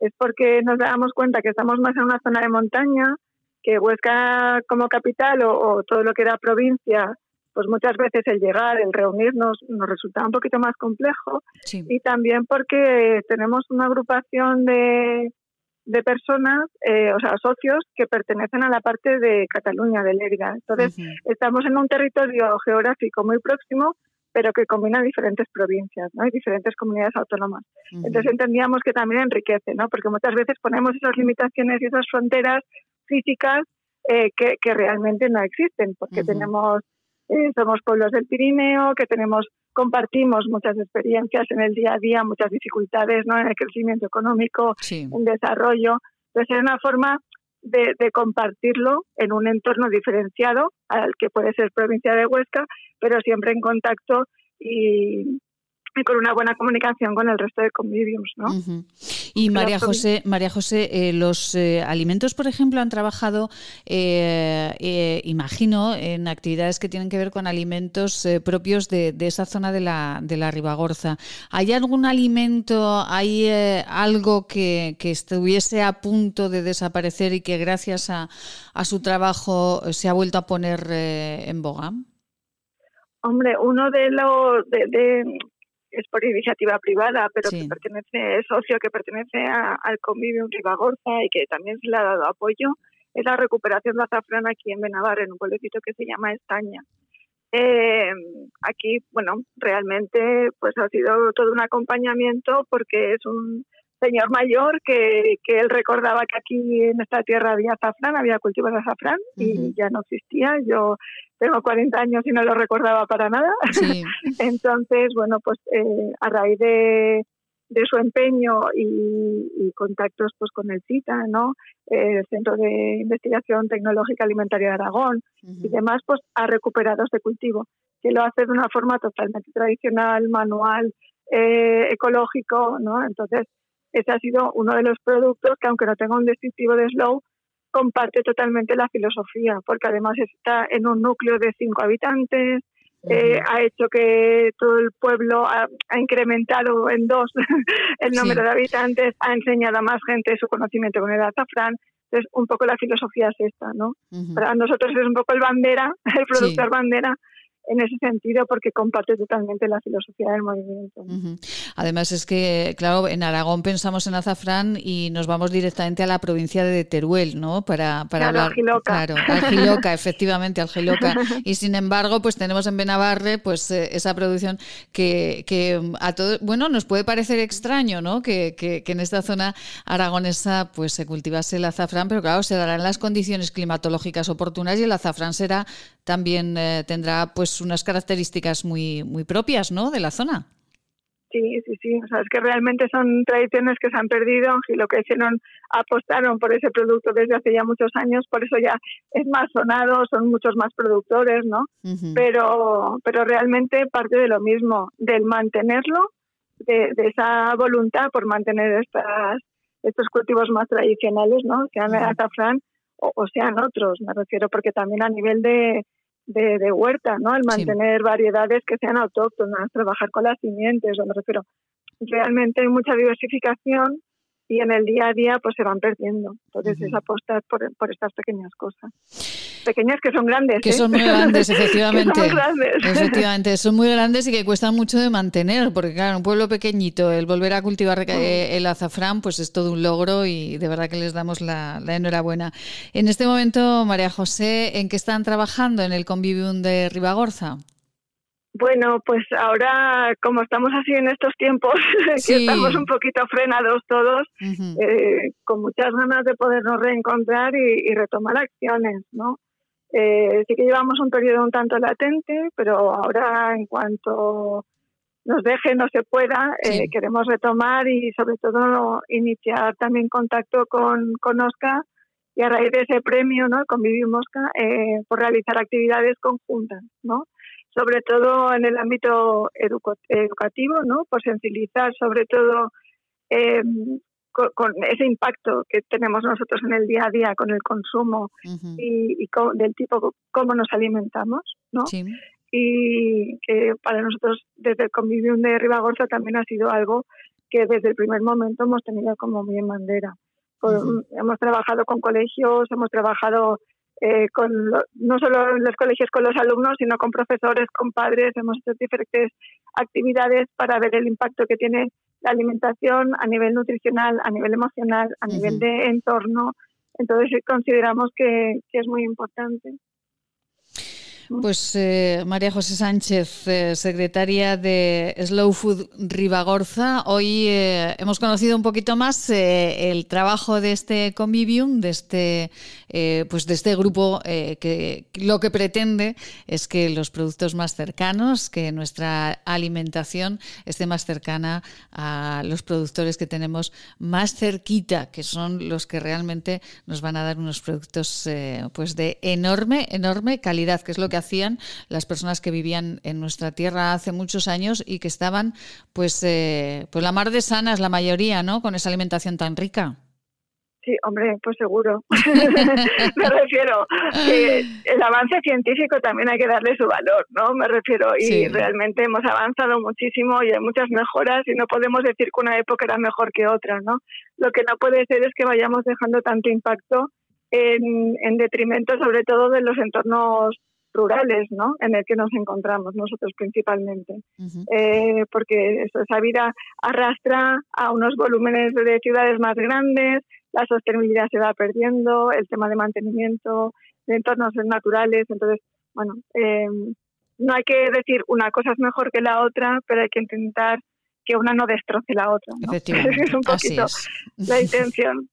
G: es porque nos damos cuenta que estamos más en una zona de montaña, que Huesca como capital o, todo lo que era provincia, pues muchas veces el llegar, el reunirnos nos resulta un poquito más complejo. Y también porque tenemos una agrupación de, de personas, eh, o sea, socios que pertenecen a la parte de Cataluña, de Lérida. Entonces, estamos en un territorio geográfico muy próximo, pero que combina diferentes provincias, ¿no? Y diferentes comunidades autónomas. Entonces, entendíamos que también enriquece, ¿no? Porque muchas veces ponemos esas limitaciones y esas fronteras físicas eh, que, que, realmente no existen, porque tenemos, eh, somos pueblos del Pirineo, que tenemos compartimos muchas experiencias en el día a día, muchas dificultades ¿no? en el crecimiento económico, en desarrollo. Entonces, es una forma de, de, compartirlo en un entorno diferenciado al que puede ser provincia de Huesca, pero siempre en contacto y, y con una buena comunicación con el resto de conviviums, ¿no?
A: Y María José, María José, eh, los eh, alimentos, por ejemplo, han trabajado, eh, imagino, en actividades que tienen que ver con alimentos propios de, esa zona de la, de la Ribagorza. ¿Hay algún alimento, hay algo que, que, estuviese a punto de desaparecer y que gracias a, a su trabajo se ha vuelto a poner en boga?
G: Hombre, uno de los de, es por iniciativa privada, pero que pertenece, es socio que pertenece al convivio Ribagorza y que también se le ha dado apoyo, es la recuperación de azafrán aquí en Benavar, en un pueblecito que se llama Estaña. Eh, aquí, bueno, realmente pues ha sido todo un acompañamiento porque es un señor mayor que, que él recordaba que aquí en esta tierra había azafrán, había cultivos de azafrán y ya no existía. Yo tengo 40 años y no lo recordaba para nada. Entonces, bueno, pues eh, a raíz de, de su empeño y, contactos pues con el CITA, ¿no? el Centro de Investigación Tecnológica Alimentaria de Aragón y demás, pues ha recuperado este cultivo, que lo hace de una forma totalmente tradicional, manual, eh, ecológico, ¿no? Entonces, ese ha sido uno de los productos que, aunque no tenga un distintivo de Slow, comparte totalmente la filosofía, porque además está en un núcleo de cinco habitantes, eh, ha hecho que todo el pueblo ha, incrementado en dos el número de habitantes, ha enseñado a más gente su conocimiento con el azafrán. Entonces, un poco la filosofía es esta, ¿no? Para nosotros es un poco el bandera, el productor bandera en ese sentido porque comparte totalmente la filosofía del movimiento.
A: Además es que, claro, en Aragón pensamos en azafrán y nos vamos directamente a la provincia de Teruel, ¿no? Para, para
G: claro,
A: hablar. Claro, Algiloca, efectivamente, Algiloca. Y sin embargo, pues tenemos en Benavarre pues eh, esa producción que, que a todo, bueno, nos puede parecer extraño, ¿no? Que, que, que en esta zona aragonesa pues se cultivase el azafrán, pero claro, se darán las condiciones climatológicas oportunas y el azafrán será también eh, tendrá pues unas características muy, muy propias ¿no? de la zona.
G: Sí, sí, sí. O sea, es que realmente son tradiciones que se han perdido y lo que hicieron apostaron por ese producto desde hace ya muchos años, por eso ya es más sonado, son muchos más productores, ¿no? Pero pero realmente parte de lo mismo, del mantenerlo, de, esa voluntad por mantener estas estos cultivos más tradicionales, ¿no? Sean el azafrán o sean otros, me refiero, porque también a nivel de, de, huerta, ¿no? El mantener variedades que sean autóctonas, trabajar con las simientes, me refiero. Realmente hay mucha diversificación y en el día a día pues se van perdiendo. Entonces es apostar por, por, estas pequeñas cosas. Pequeñas que son grandes.
A: Que
G: ¿eh?
A: son muy grandes, efectivamente.
G: son grandes.
A: Efectivamente, son muy grandes y que cuestan mucho de mantener, porque claro, un pueblo pequeñito, el volver a cultivar eh, el azafrán pues es todo un logro y de verdad que les damos la, la enhorabuena. En este momento, María José, ¿en qué están trabajando en el Convivium de Ribagorza?
G: Bueno, pues ahora, como estamos así en estos tiempos, que estamos un poquito frenados todos, eh, con muchas ganas de podernos reencontrar y, retomar acciones, ¿no? Eh, sí que llevamos un periodo un tanto latente, pero ahora, en cuanto nos deje, no se pueda, eh, queremos retomar y, sobre todo, iniciar también contacto con, con Oscar y a raíz de ese premio, ¿no? Con Vivi Mosca, por realizar actividades conjuntas, ¿no? sobre todo en el ámbito educativo, ¿no? Por sensibilizar sobre todo eh, con, ese impacto que tenemos nosotros en el día a día con el consumo y, del tipo cómo nos alimentamos, ¿no? Y que para nosotros desde el Convivium de Ribagorza también ha sido algo que desde el primer momento hemos tenido como muy en bandera. Hemos trabajado con colegios, hemos trabajado eh, con no solo en los colegios con los alumnos, sino con profesores, con padres. Hemos hecho diferentes actividades para ver el impacto que tiene la alimentación a nivel nutricional, a nivel emocional, a nivel de entorno. Entonces consideramos que, que es muy importante.
A: Pues eh, María José Sánchez, eh, secretaria de Slow Food Ribagorza, hoy eh, hemos conocido un poquito más el trabajo de este convivium, de este, pues de este grupo que lo que pretende es que los productos más cercanos, que nuestra alimentación esté más cercana a los productores que tenemos más cerquita, que son los que realmente nos van a dar unos productos pues de enorme, enorme calidad, que es lo que hacían las personas que vivían en nuestra tierra hace muchos años y que estaban, pues, eh, pues la mar de sanas, la mayoría, ¿no? Con esa alimentación tan rica.
G: Sí, hombre, pues seguro. me refiero que el avance científico también hay que darle su valor, ¿no? Me refiero, y realmente hemos avanzado muchísimo y hay muchas mejoras y no podemos decir que una época era mejor que otra, ¿no? Lo que no puede ser es que vayamos dejando tanto impacto en, en detrimento sobre todo de los entornos rurales, ¿no? En el que nos encontramos nosotros principalmente, eh, porque esa vida arrastra a unos volúmenes de ciudades más grandes, la sostenibilidad se va perdiendo, el tema de mantenimiento de entornos naturales, entonces, bueno, em, no hay que decir una cosa es mejor que la otra, pero hay que intentar que una no destroce la otra. ¿no? es un poquito la intención.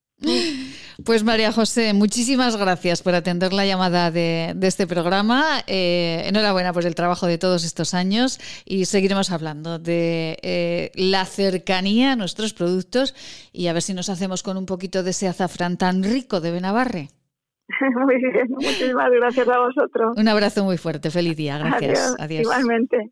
A: Pues María José, muchísimas gracias por atender la llamada de, este programa. Eh, enhorabuena por el trabajo de todos estos años y seguiremos hablando de eh, la cercanía a nuestros productos y a ver si nos hacemos con un poquito de ese azafrán tan rico de Benavarre.
G: Muy bien, muchísimas gracias a vosotros.
A: Un abrazo muy fuerte, feliz día, gracias.
G: Adiós. Igualmente.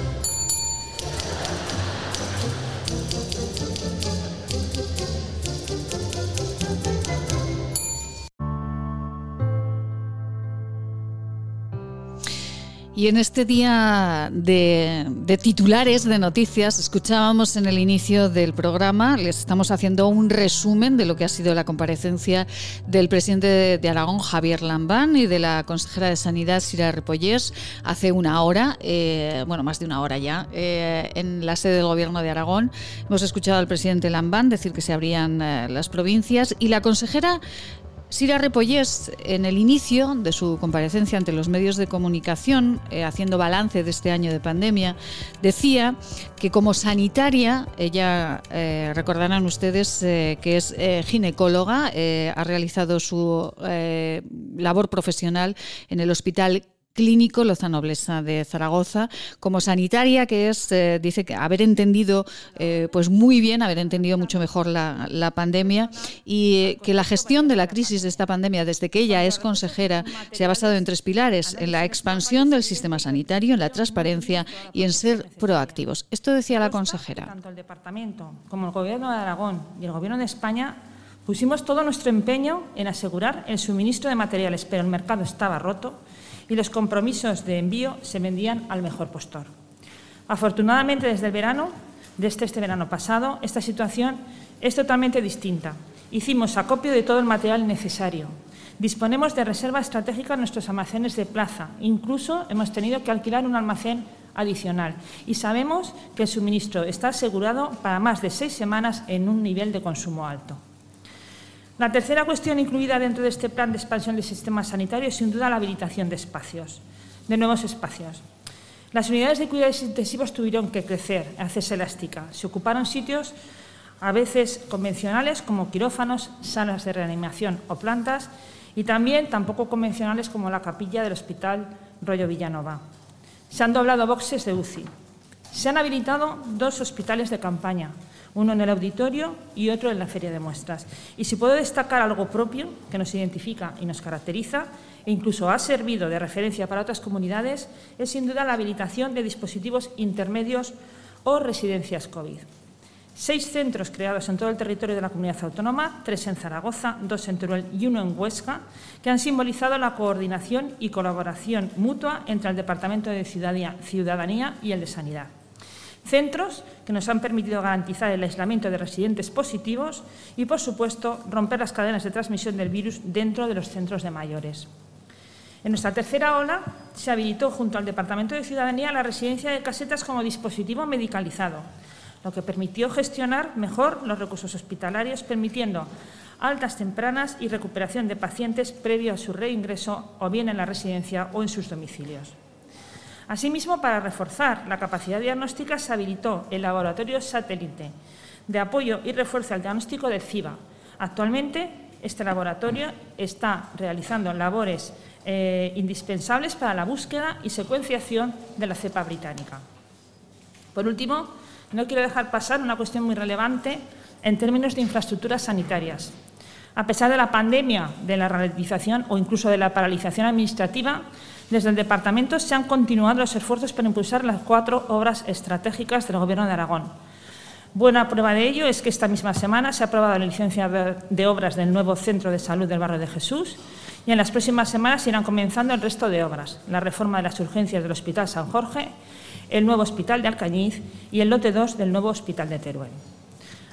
A: Y en este día de, titulares de noticias, escuchábamos en el inicio del programa, les estamos haciendo un resumen de lo que ha sido la comparecencia del presidente de, Aragón, Javier Lambán, y de la consejera de Sanidad, Sira Repollés, hace una hora, eh, bueno, más de una hora ya, eh, en la sede del Gobierno de Aragón. Hemos escuchado al presidente Lambán decir que se abrían eh, las provincias y la consejera Sira Repollés, en el inicio de su comparecencia ante los medios de comunicación, eh, haciendo balance de este año de pandemia, decía que como sanitaria, ella, eh, recordarán ustedes eh, que es ginecóloga, ha realizado su labor profesional en el Hospital clínico Lozano Noblesa de Zaragoza como sanitaria que es eh, dice que haber entendido eh, pues muy bien haber entendido mucho mejor la, la pandemia y eh, que la gestión de la crisis de esta pandemia desde que ella es consejera se ha basado en tres pilares en la expansión del sistema sanitario en la transparencia y en ser proactivos. Esto decía la consejera.
H: Tanto el departamento como el gobierno de Aragón y el gobierno de España pusimos todo nuestro empeño en asegurar el suministro de materiales pero el mercado estaba roto y los compromisos de envío se vendían al mejor postor. Afortunadamente, desde el verano, desde este verano pasado, esta situación es totalmente distinta. Hicimos acopio de todo el material necesario. Disponemos de reserva estratégica en nuestros almacenes de plaza. Incluso hemos tenido que alquilar un almacén adicional. Y sabemos que el suministro está asegurado para más de seis semanas en un nivel de consumo alto. La tercera cuestión incluida dentro de este plan de expansión del sistema sanitario es sin duda la habilitación de espacios, de nuevos espacios. Las unidades de cuidados intensivos tuvieron que crecer, hacerse elástica. Se ocuparon sitios a veces convencionales como quirófanos, salas de reanimación o plantas y también tan poco convencionales como la capilla del Hospital Rollo Villanova. Se han doblado boxes de UCI. Se han habilitado dos hospitales de campaña, uno en el auditorio y otro en la feria de muestras. Y si puedo destacar algo propio que nos identifica y nos caracteriza, e incluso ha servido de referencia para otras comunidades, es sin duda la habilitación de dispositivos intermedios o residencias COVID. Seis centros creados en todo el territorio de la comunidad autónoma, tres en Zaragoza, dos en Teruel y uno en Huesca, que han simbolizado la coordinación y colaboración mutua entre el Departamento de Ciudadanía y el de Sanidad. Centros que nos han permitido garantizar el aislamiento de residentes positivos y, por supuesto, romper las cadenas de transmisión del virus dentro de los centros de mayores. En nuestra tercera ola se habilitó junto al Departamento de Ciudadanía la residencia de casetas como dispositivo medicalizado, lo que permitió gestionar mejor los recursos hospitalarios, permitiendo altas tempranas y recuperación de pacientes previo a su reingreso o bien en la residencia o en sus domicilios. Asimismo, para reforzar la capacidad diagnóstica, se habilitó el laboratorio satélite de apoyo y refuerzo al diagnóstico del CIBA. Actualmente, este laboratorio está realizando labores eh, indispensables para la búsqueda y secuenciación de la cepa británica. Por último, no quiero dejar pasar una cuestión muy relevante en términos de infraestructuras sanitarias. A pesar de la pandemia, de la ralentización o incluso de la paralización administrativa, desde el Departamento se han continuado los esfuerzos para impulsar las cuatro obras estratégicas del Gobierno de Aragón. Buena prueba de ello es que esta misma semana se ha aprobado la licencia de obras del nuevo Centro de Salud del Barrio de Jesús y en las próximas semanas irán comenzando el resto de obras, la reforma de las urgencias del Hospital San Jorge, el nuevo Hospital de Alcañiz y el lote 2 del nuevo Hospital de Teruel.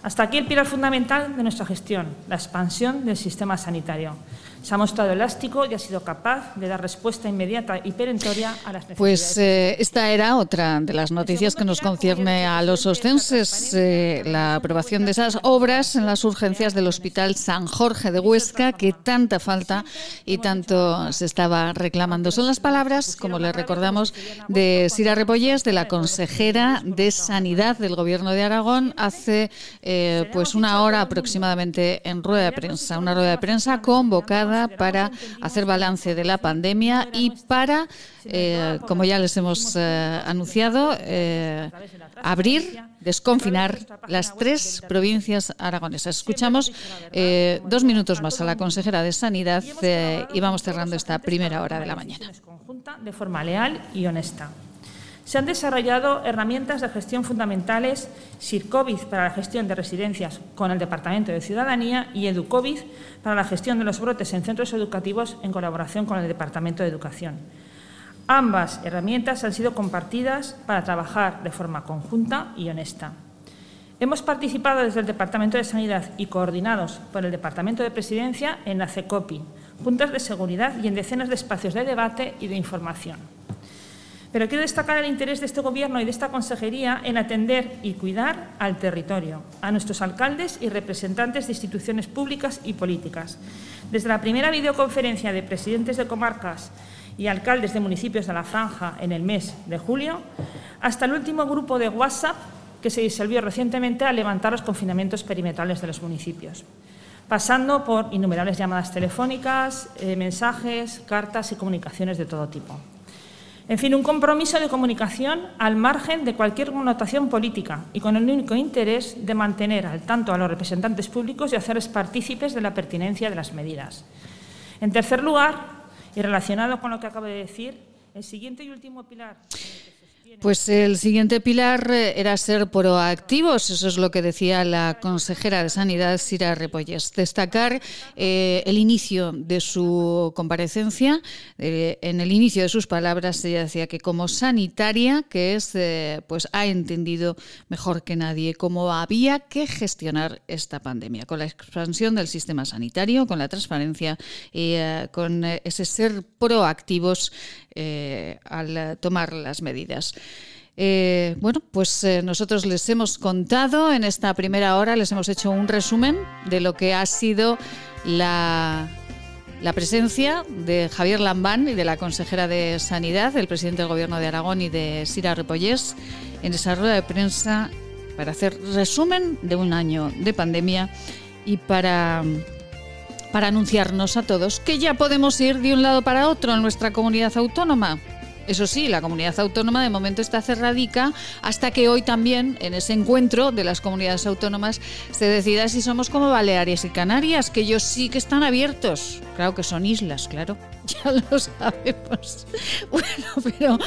H: Hasta aquí el pilar fundamental de nuestra gestión, la expansión del sistema sanitario. Se ha mostrado elástico y ha sido capaz de dar respuesta inmediata y perentoria a las necesidades.
A: Pues eh, esta era otra de las noticias que nos concierne a los ostenses, eh, la aprobación de esas obras en las urgencias del Hospital San Jorge de Huesca, que tanta falta y tanto se estaba reclamando. Son las palabras, como le recordamos, de Sira Repollés, de la consejera de Sanidad del Gobierno de Aragón, hace eh, pues una hora aproximadamente en rueda de prensa, una rueda de prensa convocada para hacer balance de la pandemia y para, eh, como ya les hemos eh, anunciado, eh, abrir, desconfinar las tres provincias aragonesas. Escuchamos dos minutos más a la consejera de Sanidad y vamos cerrando esta primera hora de la mañana.
H: De forma leal y honesta. Se han desarrollado herramientas de gestión fundamentales SIRCOVID para la gestión de residencias con el Departamento de Ciudadanía y EduCOVID para la gestión de los brotes en centros educativos en colaboración con el Departamento de Educación. Ambas herramientas han sido compartidas para trabajar de forma conjunta y honesta. Hemos participado desde el Departamento de Sanidad y coordinados por el Departamento de Presidencia en la CECOPI, juntas de seguridad y en decenas de espacios de debate y de información. Pero quiero destacar el interés de este Gobierno y de esta Consejería en atender y cuidar al territorio, a nuestros alcaldes y representantes de instituciones públicas y políticas. Desde la primera videoconferencia de presidentes de comarcas y alcaldes de municipios de la Franja en el mes de julio, hasta el último grupo de WhatsApp que se disolvió recientemente al levantar los confinamientos perimetrales de los municipios, pasando por innumerables llamadas telefónicas, eh, mensajes, cartas y comunicaciones de todo tipo. En fin, un compromiso de comunicación al margen de cualquier connotación política y con el único interés de mantener al tanto a los representantes públicos y hacerles partícipes de la pertinencia de las medidas. En tercer lugar, y relacionado con lo que acabo de decir, el siguiente y último pilar.
A: Pues el siguiente pilar eh, era ser proactivos, eso es lo que decía la consejera de Sanidad, Sira Repolles. Destacar eh, el inicio de su comparecencia. Eh, en el inicio de sus palabras, ella decía que como sanitaria, que es, pues ha entendido mejor que nadie cómo había que gestionar esta pandemia, con la expansión del sistema sanitario, con la transparencia y con ese ser proactivos al tomar las medidas. Eh, bueno, pues eh, nosotros les hemos contado en esta primera hora, les hemos hecho un resumen de lo que ha sido la, la presencia de Javier Lambán y de la consejera de Sanidad, del presidente del Gobierno de Aragón y de Sira Repollés en esa rueda de prensa para hacer resumen de un año de pandemia y para para anunciarnos a todos que ya podemos ir de un lado para otro en nuestra comunidad autónoma. Eso sí, la comunidad autónoma de momento está cerradica hasta que hoy también, en ese encuentro de las comunidades autónomas, se decida si somos como Baleares y Canarias, que ellos sí que están abiertos. Claro que son islas, claro, ya lo sabemos. Bueno, pero,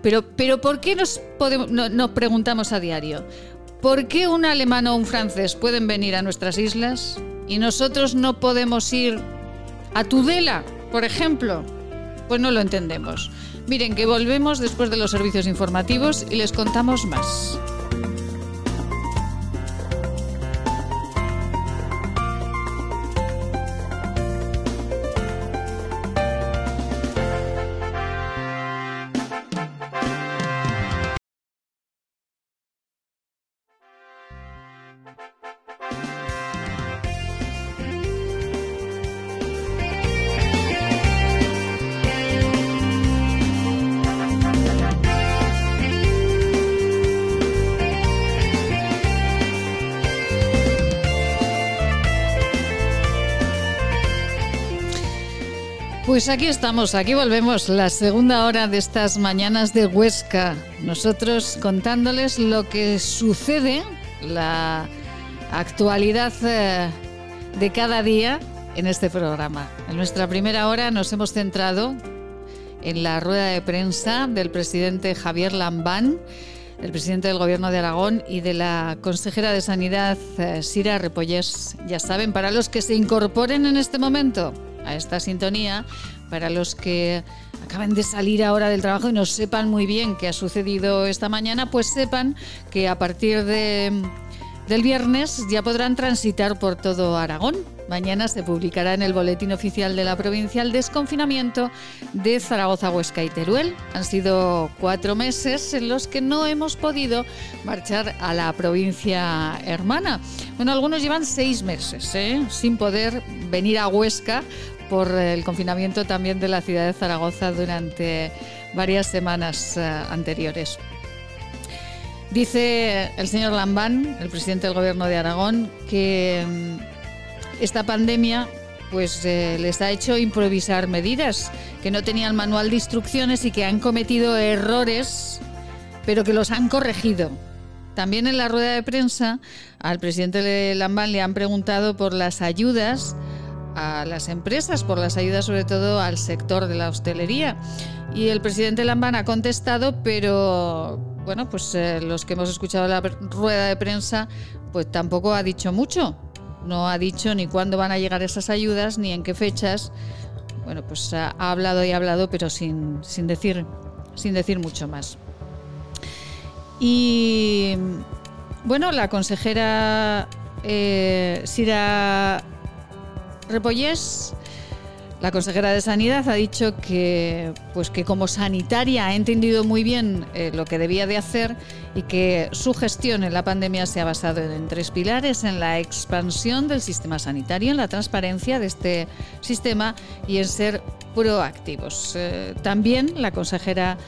A: pero, pero ¿por qué nos, podemos, nos preguntamos a diario? ¿Por qué un alemán o un francés pueden venir a nuestras islas y nosotros no podemos ir a Tudela, por ejemplo? Pues no lo entendemos. Miren que volvemos después de los servicios informativos y les contamos más. Pues aquí estamos, aquí volvemos, la segunda hora de estas mañanas de Huesca. Nosotros contándoles lo que sucede, la actualidad eh, de cada día en este programa. En nuestra primera hora nos hemos centrado en la rueda de prensa del presidente Javier Lambán, el presidente del Gobierno de Aragón y de la consejera de Sanidad, eh, Sira Repollés. Ya saben, para los que se incorporen en este momento, a esta sintonía para los que acaban de salir ahora del trabajo y no sepan muy bien qué ha sucedido esta mañana, pues sepan que a partir de, del viernes ya podrán transitar por todo Aragón. Mañana se publicará en el Boletín Oficial de la Provincia el desconfinamiento de Zaragoza, Huesca y Teruel. Han sido cuatro meses en los que no hemos podido marchar a la provincia hermana. Bueno, algunos llevan seis meses ¿eh? sin poder venir a Huesca por el confinamiento también de la ciudad de Zaragoza durante varias semanas eh, anteriores. Dice el señor Lambán, el presidente del Gobierno de Aragón, que mm, esta pandemia pues eh, les ha hecho improvisar medidas, que no tenían manual de instrucciones y que han cometido errores, pero que los han corregido. También en la rueda de prensa al presidente Lambán le han preguntado por las ayudas a las empresas, por las ayudas sobre todo al sector de la hostelería. Y el presidente Lambán ha contestado, pero bueno, pues eh, los que hemos escuchado la rueda de prensa, pues tampoco ha dicho mucho. No ha dicho ni cuándo van a llegar esas ayudas, ni en qué fechas. Bueno, pues ha, hablado y ha hablado, pero sin, sin, decir, sin decir mucho más. Y bueno, la consejera eh, Sira Repollés, la consejera de Sanidad, ha dicho que, pues que como sanitaria ha entendido muy bien eh, lo que debía de hacer y que su gestión en la pandemia se ha basado en tres pilares, en la expansión del sistema sanitario, en la transparencia de este sistema y en ser proactivos. Eh, también la consejera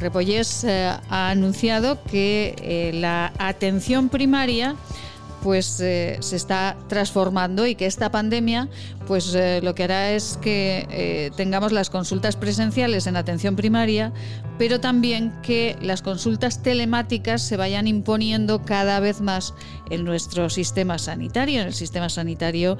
A: Repollés eh, ha anunciado que la atención primaria pues eh, se está transformando y que esta pandemia pues eh, lo que hará es que eh, tengamos las consultas presenciales en atención primaria, pero también que las consultas telemáticas se vayan imponiendo cada vez más en nuestro sistema sanitario, en el sistema sanitario,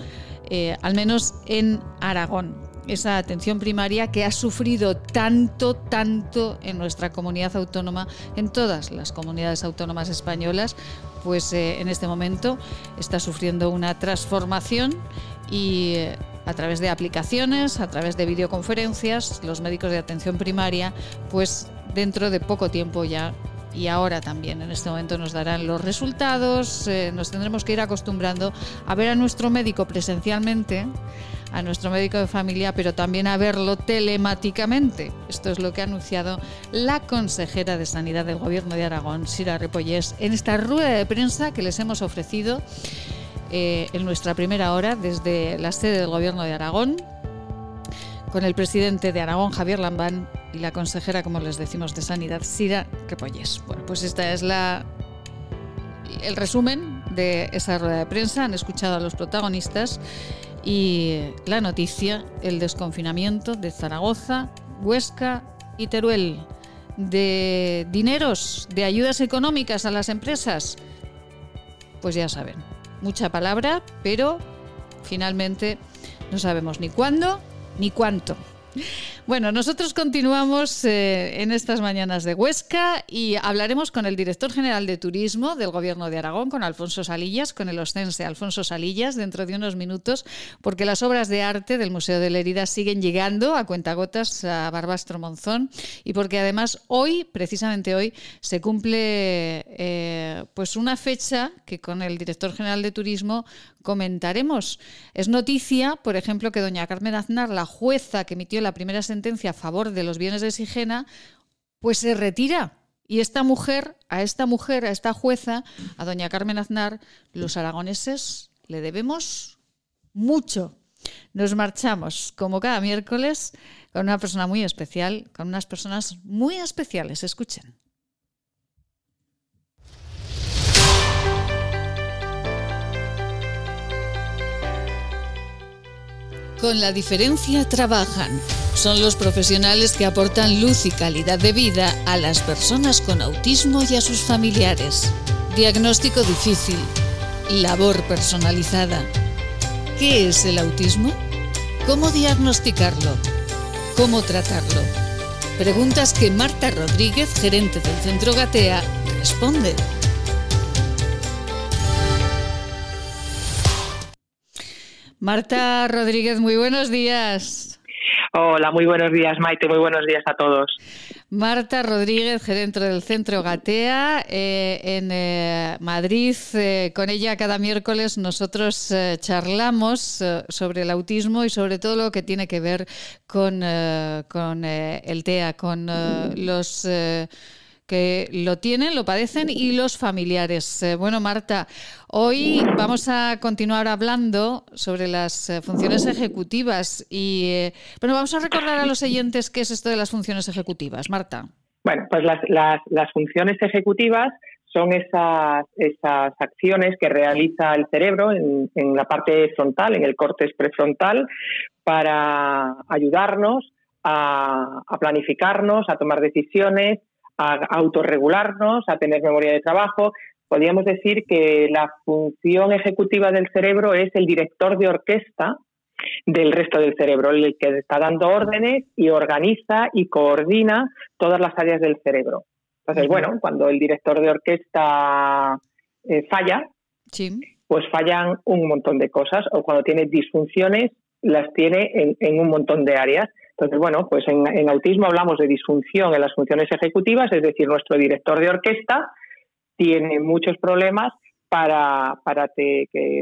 A: al menos en Aragón esa atención primaria que ha sufrido tanto, tanto en nuestra comunidad autónoma, en todas las comunidades autónomas españolas, pues eh, en este momento está sufriendo una transformación y eh, a través de aplicaciones, a través de videoconferencias, los médicos de atención primaria, pues dentro de poco tiempo ya y ahora también en este momento nos darán los resultados, eh, nos tendremos que ir acostumbrando a ver a nuestro médico presencialmente a nuestro médico de familia, pero también a verlo telemáticamente. Esto es lo que ha anunciado la consejera de Sanidad del Gobierno de Aragón, Sira Repollés, en esta rueda de prensa que les hemos ofrecido eh, en nuestra primera hora desde la sede del Gobierno de Aragón, con el presidente de Aragón, Javier Lambán, y la consejera, como les decimos, de Sanidad, Sira Repollés. Bueno, pues esta es la el resumen de esa rueda de prensa, han escuchado a los protagonistas y la noticia, el desconfinamiento de Zaragoza, Huesca y Teruel, de dineros, de ayudas económicas a las empresas. Pues ya saben, mucha palabra, pero finalmente no sabemos ni cuándo ni cuánto. Bueno, nosotros continuamos eh, en estas mañanas de Huesca y hablaremos con el director general de Turismo del Gobierno de Aragón, con Alfonso Salillas, con el ostense Alfonso Salillas, dentro de unos minutos, porque las obras de arte del Museo de la Herida siguen llegando a cuentagotas a Barbastro Monzón y porque además hoy, precisamente hoy, se cumple eh, pues una fecha que con el director general de Turismo comentaremos. Es noticia, por ejemplo, que doña Carmen Aznar, la jueza que emitió la primera sentencia a favor de los bienes de Sigena, pues se retira. Y esta mujer, a esta mujer, a esta jueza, a doña Carmen Aznar, los aragoneses le debemos mucho. Nos marchamos, como cada miércoles, con una persona muy especial, con unas personas muy especiales. Escuchen. Con la diferencia trabajan. Son los profesionales que aportan luz y calidad de vida a las personas con autismo y a sus familiares. Diagnóstico difícil. Labor personalizada. ¿Qué es el autismo? ¿Cómo diagnosticarlo? ¿Cómo tratarlo? Preguntas que Marta Rodríguez, gerente del Centro Gatea, responde. Marta Rodríguez, muy buenos días.
I: Hola, muy buenos días, Maite, muy buenos días a todos.
A: Marta Rodríguez, gerente del Centro Gatea eh, en eh, Madrid. Eh, con ella cada miércoles nosotros charlamos sobre el autismo y sobre todo lo que tiene que ver con, con el TEA, con los que lo tienen, lo padecen y los familiares. Eh, bueno, Marta, hoy vamos a continuar hablando sobre las eh, funciones ejecutivas y, eh, bueno, vamos a recordar a los oyentes qué es esto de las funciones ejecutivas. Marta.
I: Bueno, pues las, las, funciones ejecutivas son esas, esas acciones que realiza el cerebro en, en la parte frontal, en el córtex prefrontal, para ayudarnos a, a planificarnos, a tomar decisiones, a autorregularnos, a tener memoria de trabajo. Podríamos decir que la función ejecutiva del cerebro es el director de orquesta del resto del cerebro, el que está dando órdenes y organiza y coordina todas las áreas del cerebro. Entonces, bueno, cuando el director de orquesta eh, falla, pues fallan un montón de cosas, o cuando tiene disfunciones, las tiene en un montón de áreas. Entonces, bueno, pues en, autismo hablamos de disfunción en las funciones ejecutivas, es decir, nuestro director de orquesta tiene muchos problemas para, para,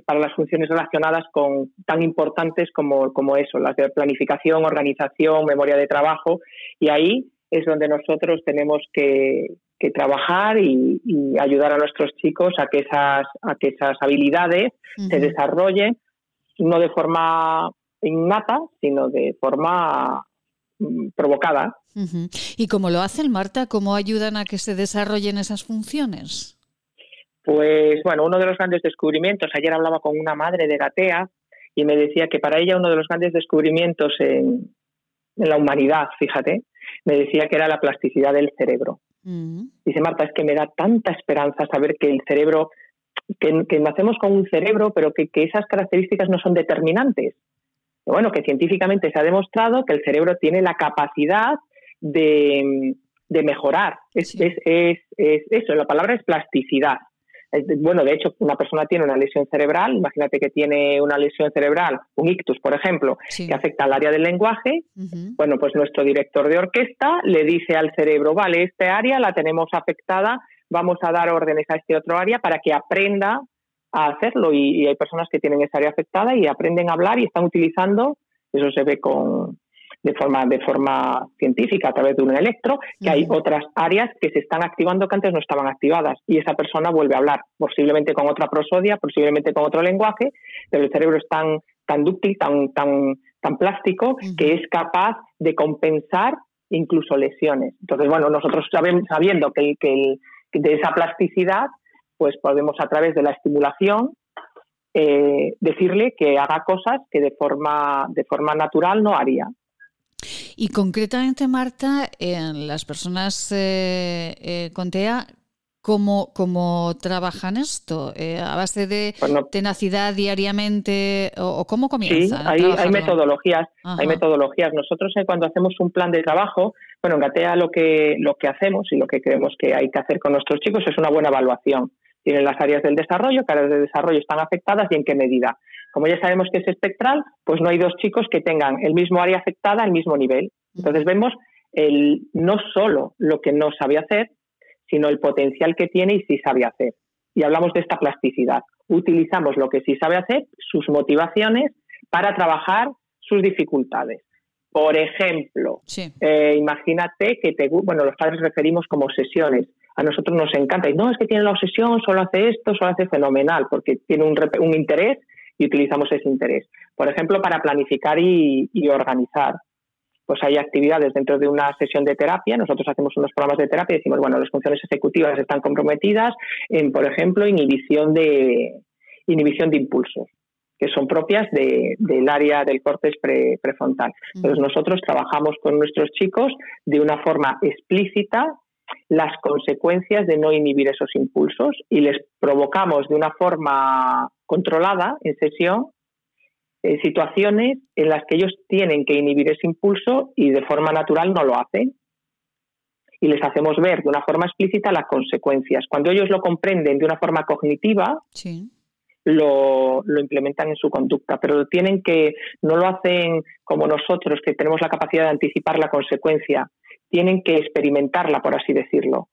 I: para las funciones relacionadas con tan importantes como, como eso, las de planificación, organización, memoria de trabajo, y ahí es donde nosotros tenemos que, trabajar y, ayudar a nuestros chicos a que esas, a que esas habilidades se desarrollen, no de forma innata, sino de forma mm, provocada.
A: ¿Y cómo lo hacen, Marta? ¿Cómo ayudan a que se desarrollen esas funciones?
I: Pues bueno, uno de los grandes descubrimientos, ayer hablaba con una madre de Gatea y me decía que para ella uno de los grandes descubrimientos en, la humanidad, fíjate, me decía que era la plasticidad del cerebro. Dice Marta, es que me da tanta esperanza saber que el cerebro, que, nacemos con un cerebro, pero que esas características no son determinantes, bueno, que científicamente se ha demostrado que el cerebro tiene la capacidad de, mejorar. Es, eso, la palabra es plasticidad. Bueno, de hecho, una persona tiene una lesión cerebral, imagínate que tiene una lesión cerebral, un ictus, por ejemplo, que afecta al área del lenguaje. Bueno, pues nuestro director de orquesta le dice al cerebro, vale, esta área la tenemos afectada, vamos a dar órdenes a este otro área para que aprenda a hacerlo. Y, hay personas que tienen esa área afectada y aprenden a hablar y están utilizando, eso se ve con, de forma, de forma científica a través de un electro, que hay otras áreas que se están activando que antes no estaban activadas. Y esa persona vuelve a hablar, posiblemente con otra prosodia, posiblemente con otro lenguaje, pero el cerebro es tan, tan dúctil, tan, tan, tan plástico, que es capaz de compensar incluso lesiones. Entonces, bueno, nosotros sabiendo que, que de esa plasticidad pues podemos a través de la estimulación eh, decirle que haga cosas que de forma, de forma natural no haría.
A: Y concretamente, Marta, en las personas eh, eh, con TEA, ¿cómo, cómo trabajan esto? Eh, ¿A base de tenacidad diariamente o, cómo comienzan?
I: Sí, hay, hay metodologías. Hay metodologías. Nosotros cuando hacemos un plan de trabajo, bueno, en Gatea lo que, lo que hacemos y lo que creemos que hay que hacer con nuestros chicos es una buena evaluación. Tienen las áreas del desarrollo, qué áreas de desarrollo están afectadas y en qué medida. Como ya sabemos que es espectral, pues no hay dos chicos que tengan el mismo área afectada al mismo nivel. Entonces vemos el, no solo lo que no sabe hacer, sino el potencial que tiene y sí sabe hacer. Y hablamos de esta plasticidad. Utilizamos lo que sí sabe hacer, sus motivaciones, para trabajar sus dificultades. Por ejemplo, eh, imagínate que te, bueno, los padres referimos como obsesiones. A nosotros nos encanta. Y no, es que tiene la obsesión, solo hace esto, solo hace fenomenal, porque tiene un, un interés y utilizamos ese interés. Por ejemplo, para planificar y, organizar. Pues hay actividades dentro de una sesión de terapia. Nosotros hacemos unos programas de terapia y decimos, bueno, las funciones ejecutivas están comprometidas en, por ejemplo, inhibición de, inhibición de impulsos que son propias del área del córtex prefrontal. Entonces nosotros trabajamos con nuestros chicos de una forma explícita las consecuencias de no inhibir esos impulsos y les provocamos de una forma controlada en sesión eh, situaciones en las que ellos tienen que inhibir ese impulso y de forma natural no lo hacen. Y les hacemos ver de una forma explícita las consecuencias. Cuando ellos lo comprenden de una forma cognitiva, lo, lo, implementan en su conducta, pero tienen que, no lo hacen como nosotros, que tenemos la capacidad de anticipar la consecuencia, tienen que experimentarla, por así decirlo.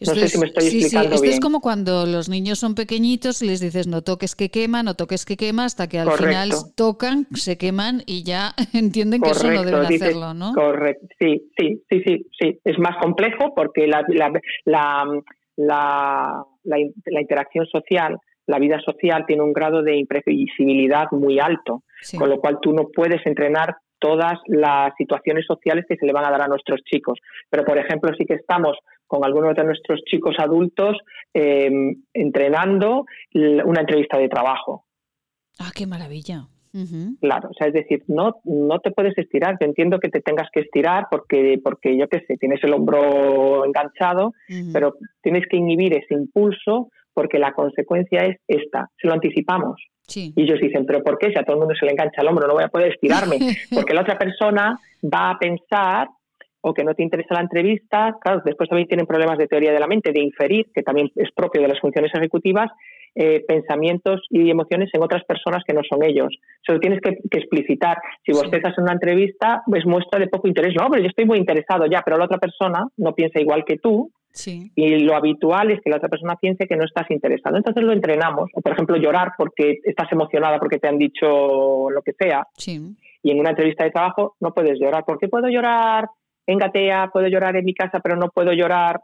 A: no sé si me estoy explicando Esto es como cuando los niños son pequeñitos y les dices no toques que quema, no toques que quema, hasta que al final tocan, se queman y ya entienden que eso no deben hacerlo, ¿no?
I: Correcto, sí, sí, sí, sí, sí. Es más complejo porque la, la, la, la interacción social la vida social tiene un grado de imprevisibilidad muy alto, con lo cual tú no puedes entrenar todas las situaciones sociales que se le van a dar a nuestros chicos. Pero, por ejemplo, sí que estamos con algunos de nuestros chicos adultos em, entrenando una entrevista de trabajo.
A: Ah, qué maravilla.
I: Claro, o sea, es decir, no, no te puedes estirar. Yo entiendo que te tengas que estirar porque, porque yo qué sé, tienes el hombro enganchado, pero tienes que inhibir ese impulso porque la consecuencia es esta. Se lo anticipamos. Y ellos dicen, pero ¿por qué? Si a todo el mundo se le engancha el hombro, no voy a poder estirarme. Porque la otra persona va a pensar o que no te interesa la entrevista, claro, después también tienen problemas de teoría de la mente, de inferir, que también es propio de las funciones ejecutivas, eh, pensamientos y emociones en otras personas que no son ellos. Se lo tienes que, explicitar. Si vos estás en una entrevista, pues muestra de poco interés. No, pero yo estoy muy interesado ya, pero la otra persona no piensa igual que tú y lo habitual es que la otra persona piense que no estás interesado. Entonces lo entrenamos. O, por ejemplo, llorar porque estás emocionada porque te han dicho lo que sea. Y en una entrevista de trabajo no puedes llorar. ¿Por qué puedo llorar en Gatea? Puedo llorar en mi casa, pero no puedo llorar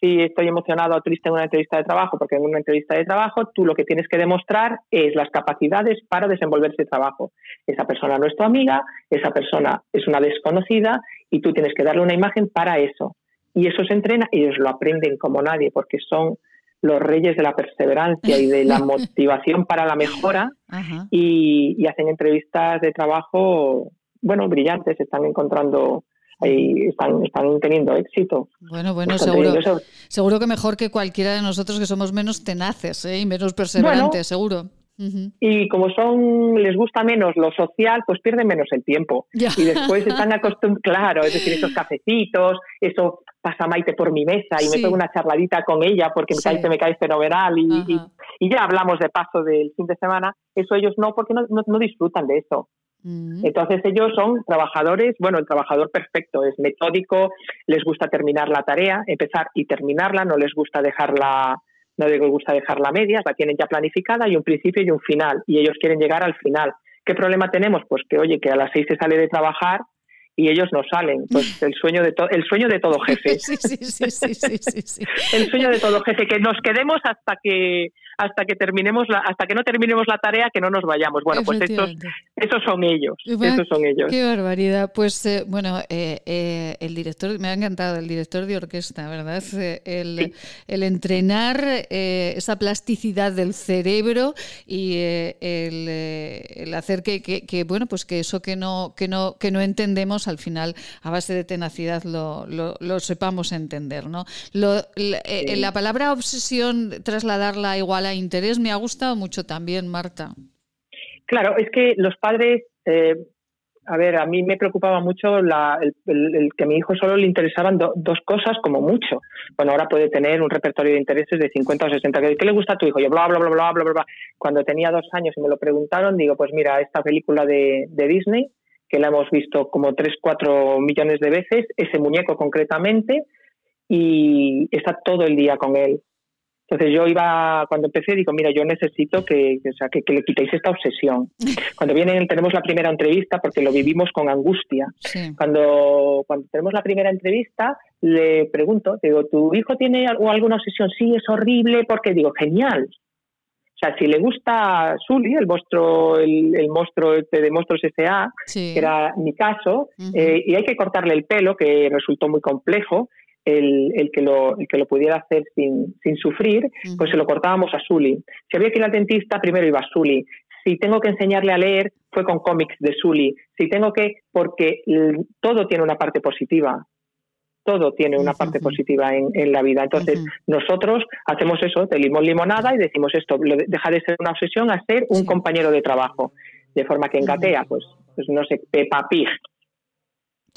I: si estoy emocionado o triste en una entrevista de trabajo. Porque en una entrevista de trabajo tú lo que tienes que demostrar es las capacidades para desenvolver ese trabajo. Esa persona no es tu amiga, esa persona es una desconocida y tú tienes que darle una imagen para eso y eso se entrena y ellos lo aprenden como nadie porque son los reyes de la perseverancia y de la motivación para la mejora y, hacen entrevistas de trabajo, bueno, brillantes, están encontrando y están, están teniendo éxito.
A: Bueno, bueno, seguro, seguro que mejor que cualquiera de nosotros que somos menos tenaces ¿eh? y menos perseverantes, seguro.
I: Y como son, les gusta menos lo social, pues pierden menos el tiempo. Y después están acostumbrados, claro, es decir, esos cafecitos, eso pasa Maite por mi mesa y me pego una charladita con ella porque me, me cae fenomenal y, y, ya hablamos de paso del fin de semana. Eso ellos no, porque no, no, disfrutan de eso. Mm. Entonces ellos son trabajadores, bueno, el trabajador perfecto es metódico, les gusta terminar la tarea, empezar y terminarla, no les gusta dejarla no les gusta dejarla a medias, la tienen ya planificada y un principio y un final, y ellos quieren llegar al final. ¿Qué problema tenemos? Pues que, oye, que a las seis se sale de trabajar y ellos no salen. Pues el sueño de, el sueño de todo jefe.
A: Sí, sí, sí, sí, sí, sí,
I: El sueño de todo jefe, que nos quedemos hasta que hasta que terminemos la, hasta que no terminemos la tarea, que no nos vayamos. Bueno, pues estos, esos son ellos. esos son ellos.
A: Qué barbaridad. Pues eh, bueno, eh, eh, el director, me ha encantado, el director de orquesta, ¿verdad? El, el entrenar esa plasticidad del cerebro y el, el, hacer que, que, bueno, pues que eso que no, que no, que no entendemos al final a base de tenacidad lo, lo, sepamos entender, ¿no? Lo, la, palabra obsesión, trasladarla igual a interés, me ha gustado mucho también, Marta.
I: Claro, es que los padres, eh, a ver, a mí me preocupaba mucho el, que a mi hijo solo le interesaban dos cosas como mucho. Bueno, ahora puede tener un repertorio de intereses de 50 o 60. ¿Qué le gusta a tu hijo? Yo bla, bla, bla, bla, bla, bla. Cuando tenía dos años y me lo preguntaron, digo, pues mira, esta película de, de Disney, que la hemos visto como 3, 4 millones de veces, ese muñeco concretamente, y está todo el día con él. Entonces yo iba, cuando empecé, digo, mira, yo necesito que, o sea, que, le quitéis esta obsesión. Cuando vienen, tenemos la primera entrevista, porque lo vivimos con angustia. Cuando, cuando tenemos la primera entrevista, le pregunto, digo, ¿tu hijo tiene alguna obsesión? Sí, es horrible, porque digo, genial. O sea, si le gusta Sully, el monstruo, el, monstruo este de Monstruos S.A., que era mi caso, eh, y hay que cortarle el pelo, que resultó muy complejo, el, el, que lo, el que lo pudiera hacer sin, sin sufrir, pues se lo cortábamos a Sully. Si había que ir al dentista, primero iba a Sully. Si tengo que enseñarle a leer, fue con cómics de Sully. Si tengo que, porque todo tiene una parte positiva. Todo tiene una parte positiva en, en, la vida. Entonces, nosotros hacemos eso, de limón limonada y decimos esto, deja de ser una obsesión a ser un compañero de trabajo. De forma que en Gatea, pues, pues no sé, Peppa Pig.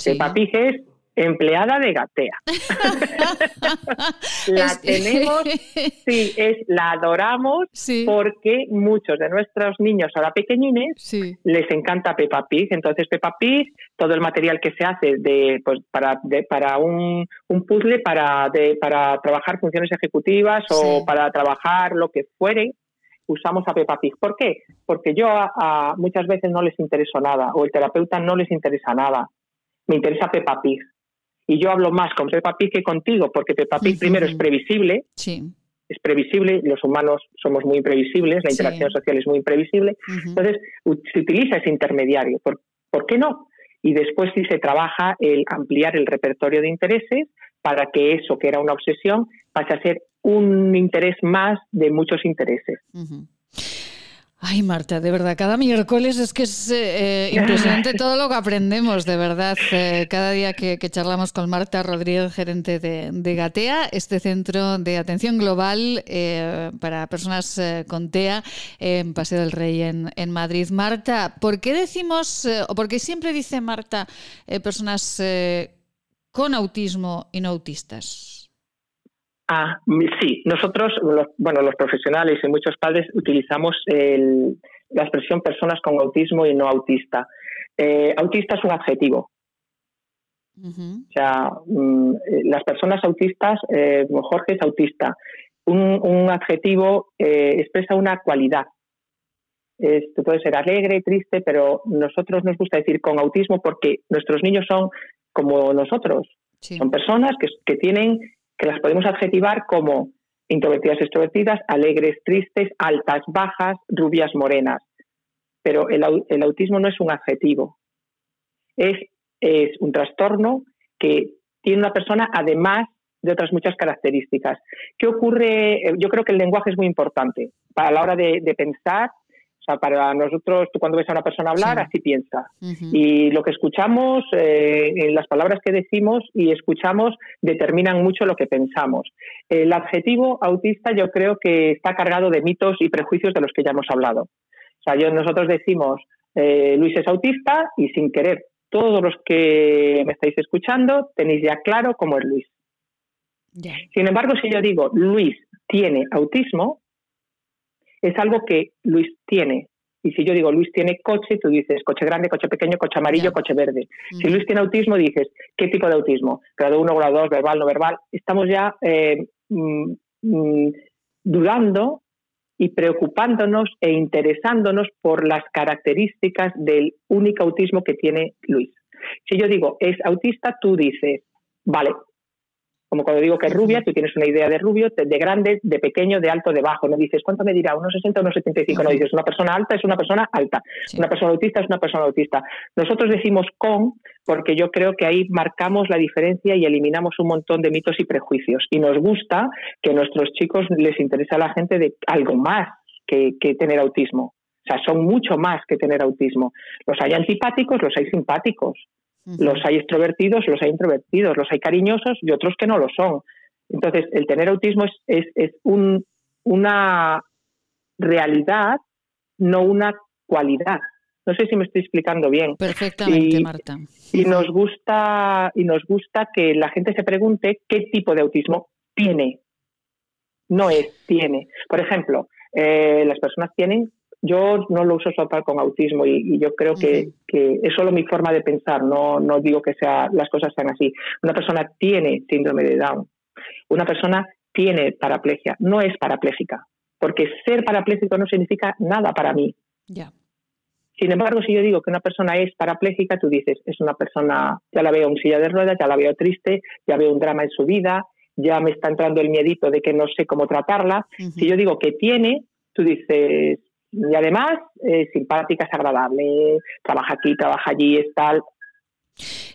I: Peppa Pig es empleada de Gatea. la tenemos, sí, es, la adoramos porque muchos de nuestros niños ahora pequeñines les encanta Peppa Pig. Entonces Peppa Pig, todo el material que se hace de, pues, para, para un, un puzzle para, de, para trabajar funciones ejecutivas o para trabajar lo que fuere, usamos a Peppa Pig. ¿Por qué? Porque yo a, muchas veces no les intereso nada o el terapeuta no les interesa nada. Me interesa Peppa Pig y yo hablo más con Peppa Pig que contigo, porque Peppa Pig primero es previsible,
A: sí.
I: es previsible, los humanos somos muy imprevisibles, la interacción social es muy imprevisible, entonces se utiliza ese intermediario, ¿Por, ¿por qué no? Y después sí se trabaja el ampliar el repertorio de intereses para que eso que era una obsesión pase a ser un interés más de muchos intereses.
A: Ay, Marta, de verdad, cada miércoles es que es eh, impresionante todo lo que aprendemos, de verdad. Eh, cada día que, charlamos con Marta Rodríguez, gerente de, Gatea, este centro de atención global eh, para personas con TEA en Paseo del Rey en, en, Madrid. Marta, ¿por qué decimos, o por qué siempre dice Marta, personas con autismo y no autistas?
I: Ah, sí, nosotros, los, bueno, los profesionales y muchos padres utilizamos la expresión personas con autismo y no autista. Eh, autista es un adjetivo. O sea, mm, eh, las personas autistas, eh, Jorge es autista. Un, adjetivo expresa una cualidad. Esto puede ser alegre, triste, pero nosotros nos gusta decir con autismo porque nuestros niños son como nosotros. Son personas que, que tienen que las podemos adjetivar como introvertidas, extrovertidas, alegres, tristes, altas, bajas, rubias, morenas. Pero el, autismo no es un adjetivo, es, es un trastorno que tiene una persona además de otras muchas características. ¿Qué ocurre? Yo creo que el lenguaje es muy importante para la hora de pensar o sea, para nosotros, tú cuando ves a una persona hablar, así piensa. Y lo que escuchamos, eh, las palabras que decimos y escuchamos, determinan mucho lo que pensamos. El adjetivo autista yo creo que está cargado de mitos y prejuicios de los que ya hemos hablado. O sea, yo, nosotros decimos, eh, Luis es autista y sin querer, todos los que me estáis escuchando tenéis ya claro cómo es Luis. Sin embargo, si yo digo Luis tiene autismo, es algo que Luis tiene. Y si yo digo Luis tiene coche, tú dices coche grande, coche pequeño, coche amarillo, coche verde. Si Luis tiene autismo, dices ¿qué tipo de autismo? Grado 1, grado 2, verbal, no verbal. Estamos ya eh, mm, mm, dudando y preocupándonos e interesándonos por las características del único autismo que tiene Luis. Si yo digo es autista, tú dices, vale, como cuando digo que es rubia, tú tienes una idea de rubio, de grande, de pequeño, de alto, de bajo. No dices, ¿cuánto me dirá? ¿Unos 60 o unos 75? No dices, una persona alta es una persona alta. Una persona autista es una persona autista. Nosotros decimos con porque yo creo que ahí marcamos la diferencia y eliminamos un montón de mitos y prejuicios. Y nos gusta que a nuestros chicos les interesa a la gente de algo más que, que tener autismo. O sea, son mucho más que tener autismo. Los hay antipáticos, los hay simpáticos. Los hay extrovertidos, los hay introvertidos, los hay cariñosos y otros que no lo son. Entonces, el tener autismo es, es, un, una realidad, no una cualidad. No sé si me estoy explicando bien.
A: Perfectamente, Marta.
I: Y nos gusta y nos gusta que la gente se pregunte qué tipo de autismo tiene. No es tiene. Por ejemplo, eh, las personas tienen yo no lo uso solo con autismo y, yo creo que, es solo mi forma de pensar, no, no digo que sea, las cosas sean así. Una persona tiene síndrome de Down, una persona tiene paraplegia, no es parapléjica, porque ser parapléjico no significa nada para mí. Sin embargo, si yo digo que una persona es parapléjica, tú dices, es una persona, ya la veo en silla de ruedas, ya la veo triste, ya veo un drama en su vida, ya me está entrando el miedito de que no sé cómo tratarla. Si yo digo que tiene, tú dices, y además eh, simpática, es agradable, trabaja aquí, trabaja allí, es tal.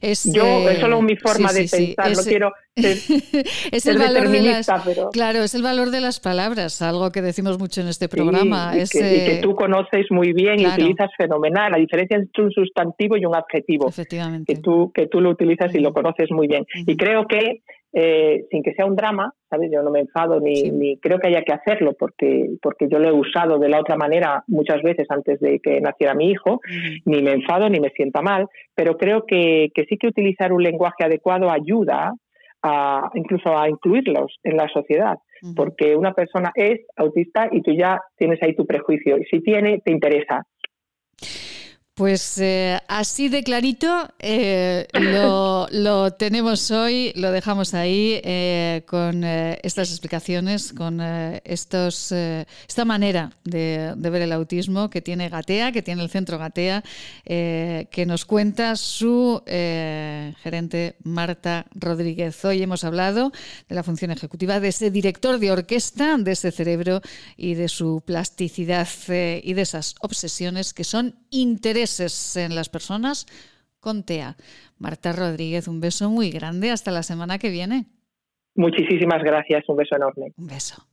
A: Es,
I: Yo, es solo mi forma de pensar, no quiero
A: es el valor de las, Claro, es el valor de las palabras, algo que decimos mucho en este programa.
I: y, que, tú conoces muy bien y utilizas fenomenal. La diferencia entre un sustantivo y un adjetivo.
A: Efectivamente.
I: Que tú, que tú lo utilizas y lo conoces muy bien. Y creo que eh, sin que sea un drama, ¿sabes? Yo no me enfado ni, ni, creo que haya que hacerlo porque, porque yo lo he usado de la otra manera muchas veces antes de que naciera mi hijo, ni me enfado ni me sienta mal, pero creo que, que sí que utilizar un lenguaje adecuado ayuda a, incluso a incluirlos en la sociedad, porque una persona es autista y tú ya tienes ahí tu prejuicio, y si tiene, te interesa.
A: Pues eh, así de clarito eh, lo, tenemos hoy, lo dejamos ahí eh, con estas explicaciones, con estos, esta manera de, ver el autismo que tiene Gatea, que tiene el centro Gatea, que nos cuenta su gerente Marta Rodríguez. Hoy hemos hablado de la función ejecutiva de ese director de orquesta, de ese cerebro y de su plasticidad y de esas obsesiones que son intereses en las personas con TEA. Marta Rodríguez, un beso muy grande. Hasta la semana que viene.
I: Muchísimas gracias. Un beso enorme.
A: Un beso.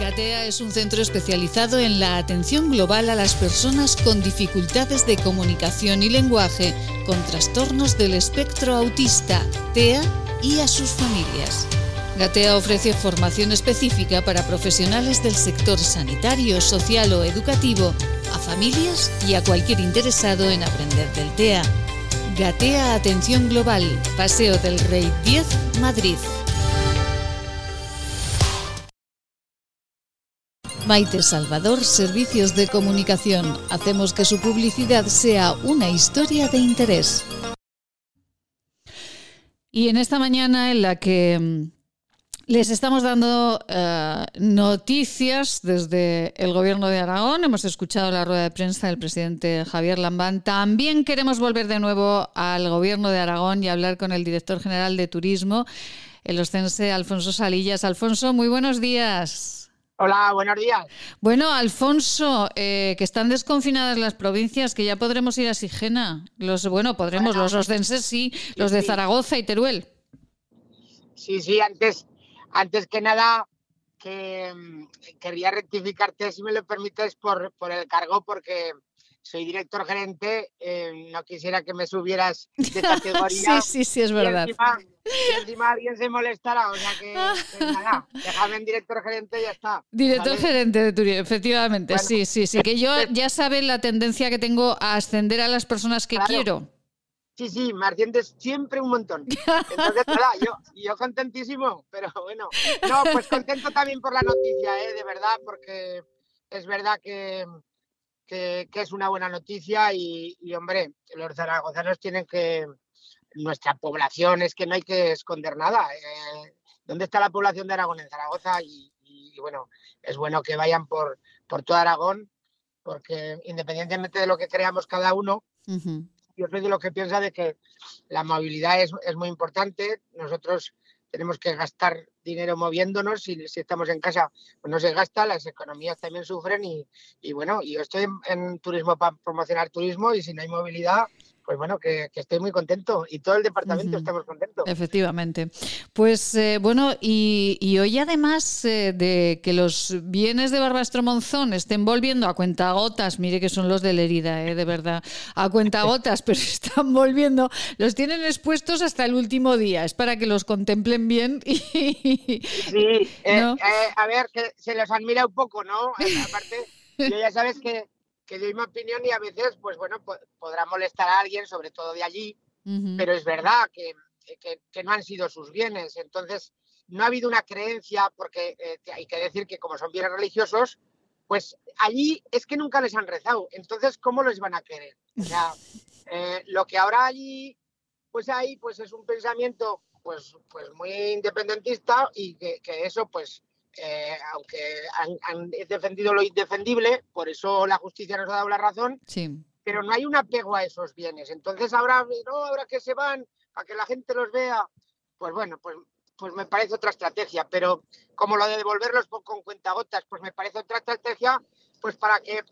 A: GATEA es un centro especializado en la atención global a las personas con dificultades de comunicación y lenguaje, con trastornos del espectro autista, TEA y a sus familias. Gatea ofrece formación específica para profesionales del sector sanitario, social o educativo, a familias y a cualquier interesado en aprender del TEA. Gatea Atención Global, Paseo del Rey 10, Madrid. Maite Salvador, Servicios de Comunicación. Hacemos que su publicidad sea una historia de interés. Y en esta mañana en la que mm, les estamos dando eh, noticias desde el Gobierno de Aragón. Hemos escuchado la rueda de prensa del presidente Javier Lambán. También queremos volver de nuevo al Gobierno de Aragón y hablar con el director general de Turismo, el ostense Alfonso Salillas. Alfonso, muy buenos días.
J: Hola, buenos días.
A: Bueno, Alfonso, eh, que están desconfinadas las provincias, que ya podremos ir a Sigena. Los, bueno, podremos, los ostenses sí, los de Zaragoza y Teruel.
J: Sí, sí, antes antes que nada, que mm, quería rectificarte, si me lo permites, por, por el cargo, porque soy director gerente, eh, no quisiera que me subieras de categoría.
A: sí, sí, sí, es verdad.
J: Y encima, alguien se molestará, o sea que, nada, déjame en director gerente y ya está.
A: Director gerente de Turismo, efectivamente, sí, sí, sí, que yo ya saben la tendencia que tengo a ascender a las personas que quiero.
J: Sí, sí, me asciendes siempre un montón. Entonces, nada, yo, yo contentísimo, pero bueno. No, pues contento también por la noticia, ¿eh? de verdad, porque es verdad que, que, es una buena noticia y, hombre, los zaragozanos tienen que... Nuestra población es que no hay que esconder nada. Eh, ¿Dónde está la población de Aragón? En Zaragoza y, y bueno, es bueno que vayan por, por todo Aragón, porque independientemente de lo que creamos cada uno, yo soy de lo que piensa de que la movilidad es, es muy importante. Nosotros tenemos que gastar dinero moviéndonos y si estamos en casa pues no se gasta, las economías también sufren y, y bueno, yo estoy en turismo para promocionar turismo y si no hay movilidad, pues bueno, que, que, estoy muy contento y todo el departamento uh -huh. estamos contentos.
A: Efectivamente. Pues eh, bueno, y, y, hoy además eh, de que los bienes de Barbastro Monzón estén volviendo a cuentagotas, mire que son los de la herida, eh, de verdad, a cuentagotas, pero están volviendo, los tienen expuestos hasta el último día, es para que los contemplen bien. Y,
J: sí, ¿no? a ver, que se los admira un poco, ¿no? aparte, yo ya sabes que que doy mi opinión y a veces, pues bueno, podrá molestar a alguien, sobre todo de allí, uh -huh. pero es verdad que, que, que, no han sido sus bienes. Entonces, no ha habido una creencia, porque eh, hay que decir que como son bienes religiosos, pues allí es que nunca les han rezado. Entonces, ¿cómo les van a querer? O sea, eh, lo que ahora allí, pues hay, pues es un pensamiento pues, pues muy independentista y que, que eso, pues, eh, aunque han, han, defendido lo indefendible, por eso la justicia nos ha dado la razón,
A: sí.
J: pero no hay un apego a esos bienes. Entonces ahora, no, ahora que se van, para que la gente los vea, pues bueno, pues, pues me parece otra estrategia, pero como lo de devolverlos con, con cuentagotas, pues me parece otra estrategia, pues para que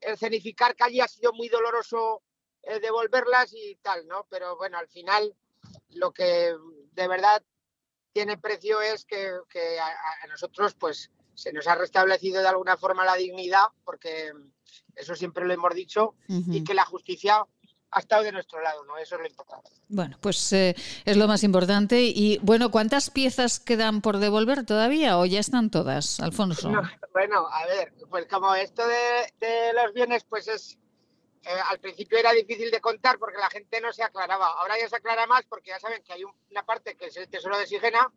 J: escenificar que allí ha sido muy doloroso eh, devolverlas y tal, ¿no? Pero bueno, al final lo que de verdad tiene precio es que, que a, a, nosotros pues se nos ha restablecido de alguna forma la dignidad, porque eso siempre lo hemos dicho, uh -huh. y que la justicia ha estado de nuestro lado, ¿no? Eso es lo importante.
A: Bueno, pues eh, es lo más importante. Y bueno, ¿cuántas piezas quedan por devolver todavía o ya están todas, Alfonso?
J: No, bueno, a ver, pues como esto de, de los bienes, pues es eh, al principio era difícil de contar porque la gente no se aclaraba. Ahora ya se aclara más porque ya saben que hay un, una parte que es el tesoro de Sigena.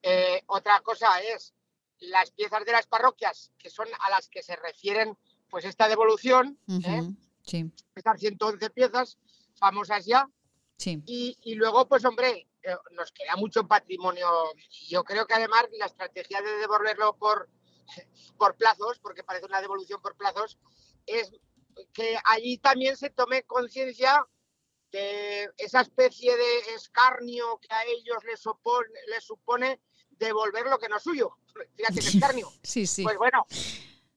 J: Eh, otra cosa es las piezas de las parroquias, que son a las que se refieren pues esta devolución.
A: Uh -huh,
J: ¿eh?
A: sí.
J: Estas 111 piezas famosas ya.
A: Sí.
J: Y, y luego, pues hombre, nos queda mucho patrimonio. Yo creo que además la estrategia de devolverlo por, por plazos, porque parece una devolución por plazos, es que allí también se tome conciencia de esa especie de escarnio que a ellos les, supone, les supone devolver lo que no es suyo. Fíjate que escarnio.
A: Sí, sí.
J: Pues bueno,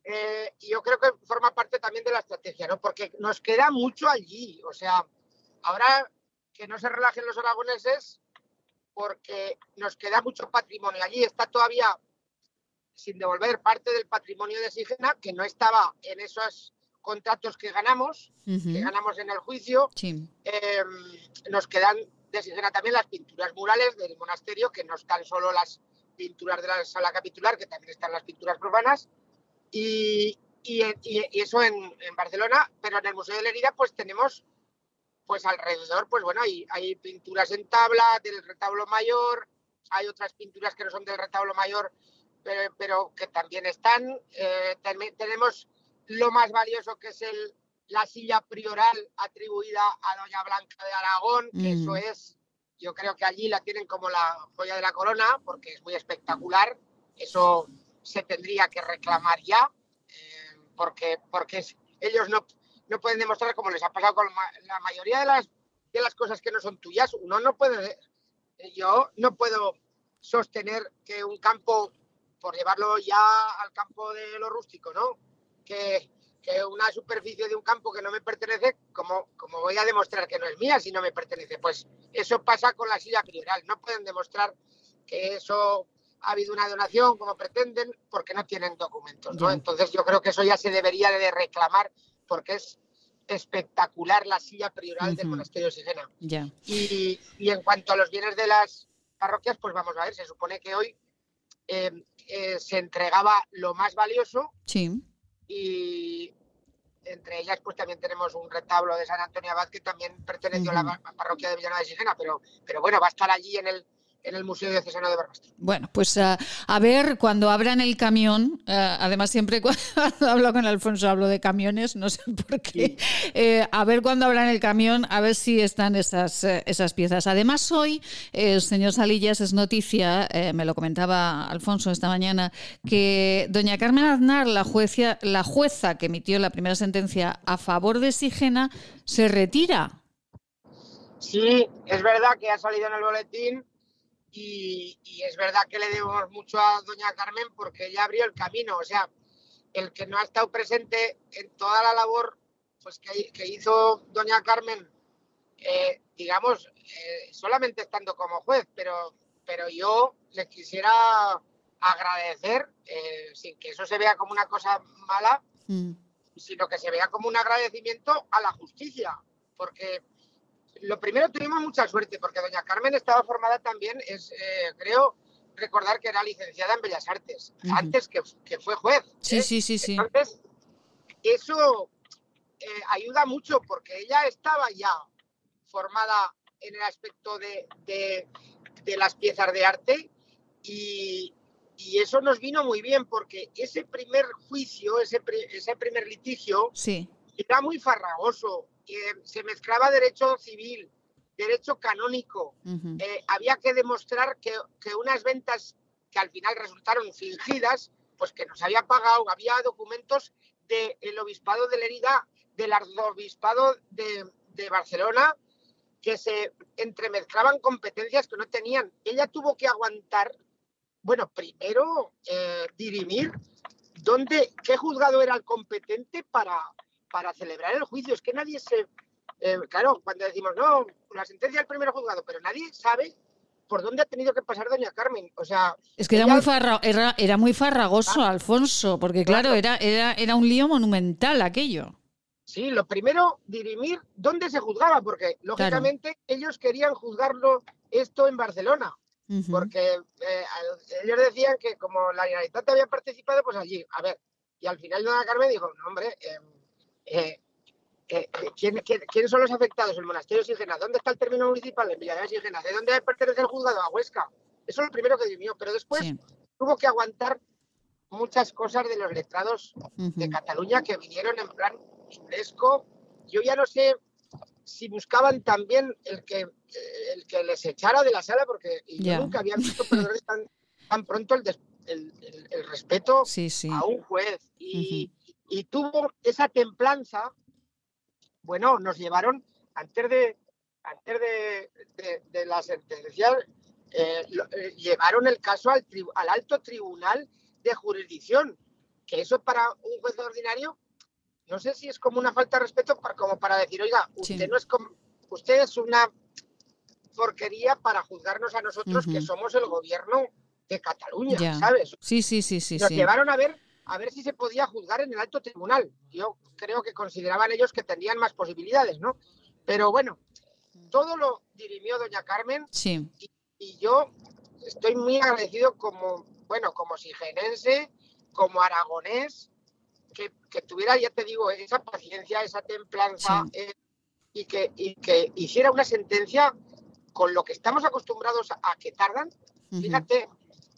J: eh, yo creo que forma parte también de la estrategia, ¿no? Porque nos queda mucho allí. O sea, ahora que no se relajen los aragoneses, porque nos queda mucho patrimonio allí. Está todavía sin devolver parte del patrimonio de Sigena, que no estaba en esos contratos que ganamos, uh -huh. que ganamos en el juicio.
A: Sí.
J: Eh, nos quedan de Sigena también las pinturas murales del monasterio, que no están solo las pinturas de la sala capitular, que también están las pinturas profanas. Y, y, y eso en, en, Barcelona, pero en el Museo de la Herida pues tenemos pues alrededor, pues bueno, hay, hay pinturas en tabla del retablo mayor, hay otras pinturas que no son del retablo mayor, pero, pero que también están. Eh, también tenemos lo más valioso que es el, la silla prioral atribuida a Doña Blanca de Aragón, que mm. eso es, yo creo que allí la tienen como la joya de la corona, porque es muy espectacular, eso se tendría que reclamar ya, eh, porque, porque ellos no, no pueden demostrar, como les ha pasado con la mayoría de las, de las cosas que no son tuyas, uno no puede, yo no puedo sostener que un campo, por llevarlo ya al campo de lo rústico, ¿no? Que, que una superficie de un campo que no me pertenece, como, como voy a demostrar que no es mía si no me pertenece? Pues eso pasa con la silla prioral. No pueden demostrar que eso ha habido una donación como pretenden porque no tienen documentos. ¿no? Entonces yo creo que eso ya se debería de reclamar porque es espectacular la silla prioral uh -huh. del monasterio de Sigena.
A: Yeah.
J: Y, y, en cuanto a los bienes de las parroquias, pues vamos a ver, se supone que hoy eh, eh, se entregaba lo más valioso
A: sí.
J: Y entre ellas pues también tenemos un retablo de San Antonio Abad que también perteneció uh -huh. a la parroquia de Villanueva de Sigena, pero, pero bueno, va a estar allí en el, en el Museo Diocesano de Barbastro.
A: Bueno, pues uh, a ver cuando abran el camión, uh, además siempre cuando hablo con Alfonso hablo de camiones, no sé por qué, sí. eh, a ver cuando abran el camión, a ver si están esas, eh, esas piezas. Además hoy, eh, señor Salillas, es noticia, eh, me lo comentaba Alfonso esta mañana, que doña Carmen Aznar, la, juecia, la jueza que emitió la primera sentencia a favor de Sigena, se retira.
J: Sí, es verdad que ha salido en el boletín y, y, es verdad que le debemos mucho a doña Carmen porque ella abrió el camino. O sea, el que no ha estado presente en toda la labor pues, que, que hizo doña Carmen, eh, digamos, eh, solamente estando como juez, pero, pero yo le quisiera agradecer, eh, sin que eso se vea como una cosa mala, mm. sino que se vea como un agradecimiento a la justicia, porque lo primero tuvimos mucha suerte porque doña Carmen estaba formada también, es eh, creo recordar que era licenciada en Bellas Artes, uh -huh. antes que, que, fue juez.
A: Sí, ¿eh? sí, sí, sí.
J: Entonces, eso eh, ayuda mucho porque ella estaba ya formada en el aspecto de, de, de las piezas de arte y, y, eso nos vino muy bien porque ese primer juicio, ese, ese primer litigio,
A: sí.
J: era muy farragoso eh, se mezclaba derecho civil, derecho canónico. Uh -huh. eh, había que demostrar que, que, unas ventas que al final resultaron fingidas, pues que nos había pagado, había documentos del de obispado de Lerida, del arzobispado de, de, Barcelona, que se entremezclaban competencias que no tenían. Ella tuvo que aguantar, bueno, primero eh, dirimir dónde, qué juzgado era el competente para, para celebrar el juicio. Es que nadie se... Eh, claro, cuando decimos, no, la sentencia del primer juzgado, pero nadie sabe por dónde ha tenido que pasar doña Carmen. O sea...
A: Es que ella... era, muy farra, era, era, muy farragoso, ah, Alfonso, porque claro, claro, Era, era, era un lío monumental aquello.
J: Sí, lo primero, dirimir dónde se juzgaba, porque lógicamente claro. ellos querían juzgarlo esto en Barcelona. Uh -huh. Porque eh, ellos decían que como la Generalitat había participado, pues allí, a ver, y al final doña Carmen dijo, no, hombre, eh, eh, eh, ¿quién, quién, quiénes son los afectados? El monasterio Sigena. ¿Dónde está el término municipal? En Villarreal Sigena. ¿De dónde pertenece el juzgado? A Huesca. Eso es lo primero que dirimió. Pero después sí. tuvo que aguantar muchas cosas de los letrados uh -huh. de Cataluña que vinieron en plan UNESCO. Yo ya no sé si buscaban también el que, el que les echara de la sala, porque yeah. yo nunca había visto perdedores tan, tan pronto el, des, el, el, el, respeto
A: sí, sí.
J: a un juez. Y, y tuvo esa templanza, bueno, nos llevaron antes de, antes de, de, de la sentencia, eh, lo, eh, llevaron el caso al, tri, al, alto tribunal de jurisdicción, que eso para un juez ordinario, no sé si es como una falta de respeto, para, como para decir, oiga, usted sí. no es como, usted es una porquería para juzgarnos a nosotros uh -huh. que somos el gobierno de Cataluña,
A: yeah.
J: ¿sabes?
A: Sí, sí, sí, sí.
J: Nos
A: sí.
J: llevaron a ver a ver si se podía juzgar en el alto tribunal. Yo creo que consideraban ellos que tenían más posibilidades, ¿no? Pero bueno, todo lo dirimió doña Carmen
A: sí.
J: y, y, yo estoy muy agradecido como, bueno, como sigenense, como aragonés, que, que tuviera, ya te digo, esa paciencia, esa templanza sí. eh, y, que, y que hiciera una sentencia con lo que estamos acostumbrados a, a que tardan. Uh -huh. Fíjate,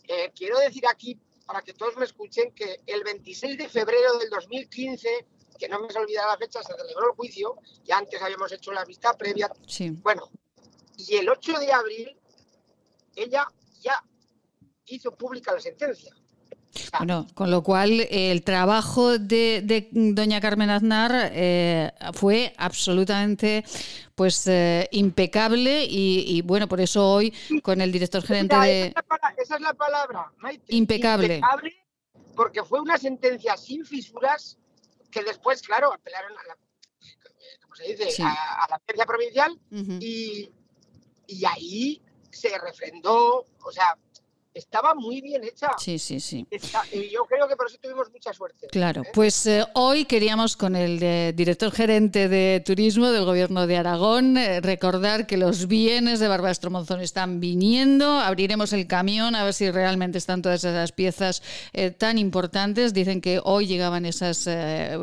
J: eh, quiero decir aquí para que todos me escuchen, que el 26 de febrero del 2015, que no me se olvida la fecha, se celebró el juicio, ya antes habíamos hecho la vista previa.
A: Sí.
J: Bueno, y el 8 de abril, ella ya hizo pública la sentencia.
A: Bueno, con lo cual el trabajo de, de doña Carmen Aznar eh, fue absolutamente pues eh, impecable y, y, bueno, por eso hoy con el director gerente
J: Mira,
A: de...
J: Esa es la palabra, esa es la palabra Maite.
A: Impecable.
J: Impecable porque fue una sentencia sin fisuras que después, claro, apelaron a la, ¿cómo se dice? Sí. A, a, la provincial uh -huh. y, y ahí se refrendó, o sea, estaba muy bien hecha.
A: Sí, sí, sí.
J: y yo creo que por eso tuvimos mucha suerte.
A: Claro, ¿eh? pues eh, hoy queríamos con el eh, director gerente de turismo del gobierno de Aragón recordar que los bienes de Barbastro Monzón están viniendo, abriremos el camión a ver si realmente están todas esas piezas tan importantes. Dicen que hoy llegaban esas,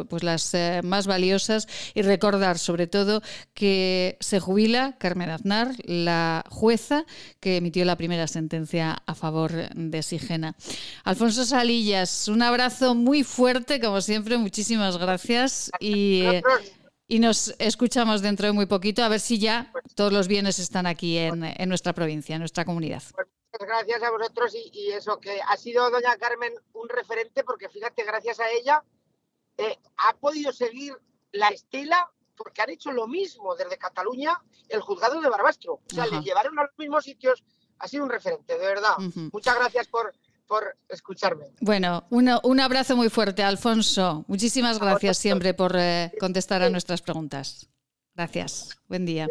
A: pues las más valiosas y recordar sobre todo que se jubila Carmen Aznar, la jueza que emitió la primera sentencia a favor de Sigena. Alfonso Salillas, un abrazo muy fuerte, como siempre, muchísimas gracias y, y nos escuchamos dentro de muy poquito a ver si ya todos los bienes están aquí en, en nuestra provincia, en nuestra comunidad.
J: Pues muchas gracias a vosotros y, eso, que ha sido doña Carmen un referente porque fíjate, gracias a ella eh, ha podido seguir la estela porque han hecho lo mismo desde Cataluña el juzgado de Barbastro. O sea, le llevaron a los mismos sitios ha sido un referente, de verdad. Muchas gracias por, por escucharme.
A: Bueno, un abrazo muy fuerte, Alfonso. Muchísimas gracias siempre por eh, contestar a nuestras preguntas. Gracias. Buen día.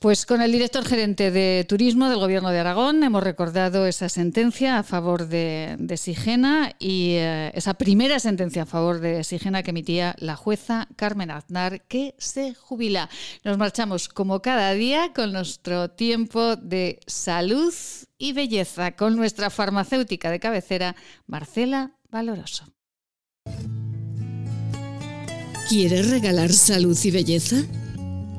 A: Pues con el director gerente de turismo del Gobierno de Aragón hemos recordado esa sentencia a favor de, Sigena y eh, esa primera sentencia a favor de Sigena que emitía la jueza Carmen Aznar, que se jubila. Nos marchamos como cada día con nuestro tiempo de salud y belleza con nuestra farmacéutica de cabecera, Marcela Valoroso.
K: ¿Quieres regalar salud y belleza?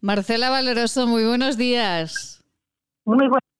A: Marcela Valeroso, muy buenos días.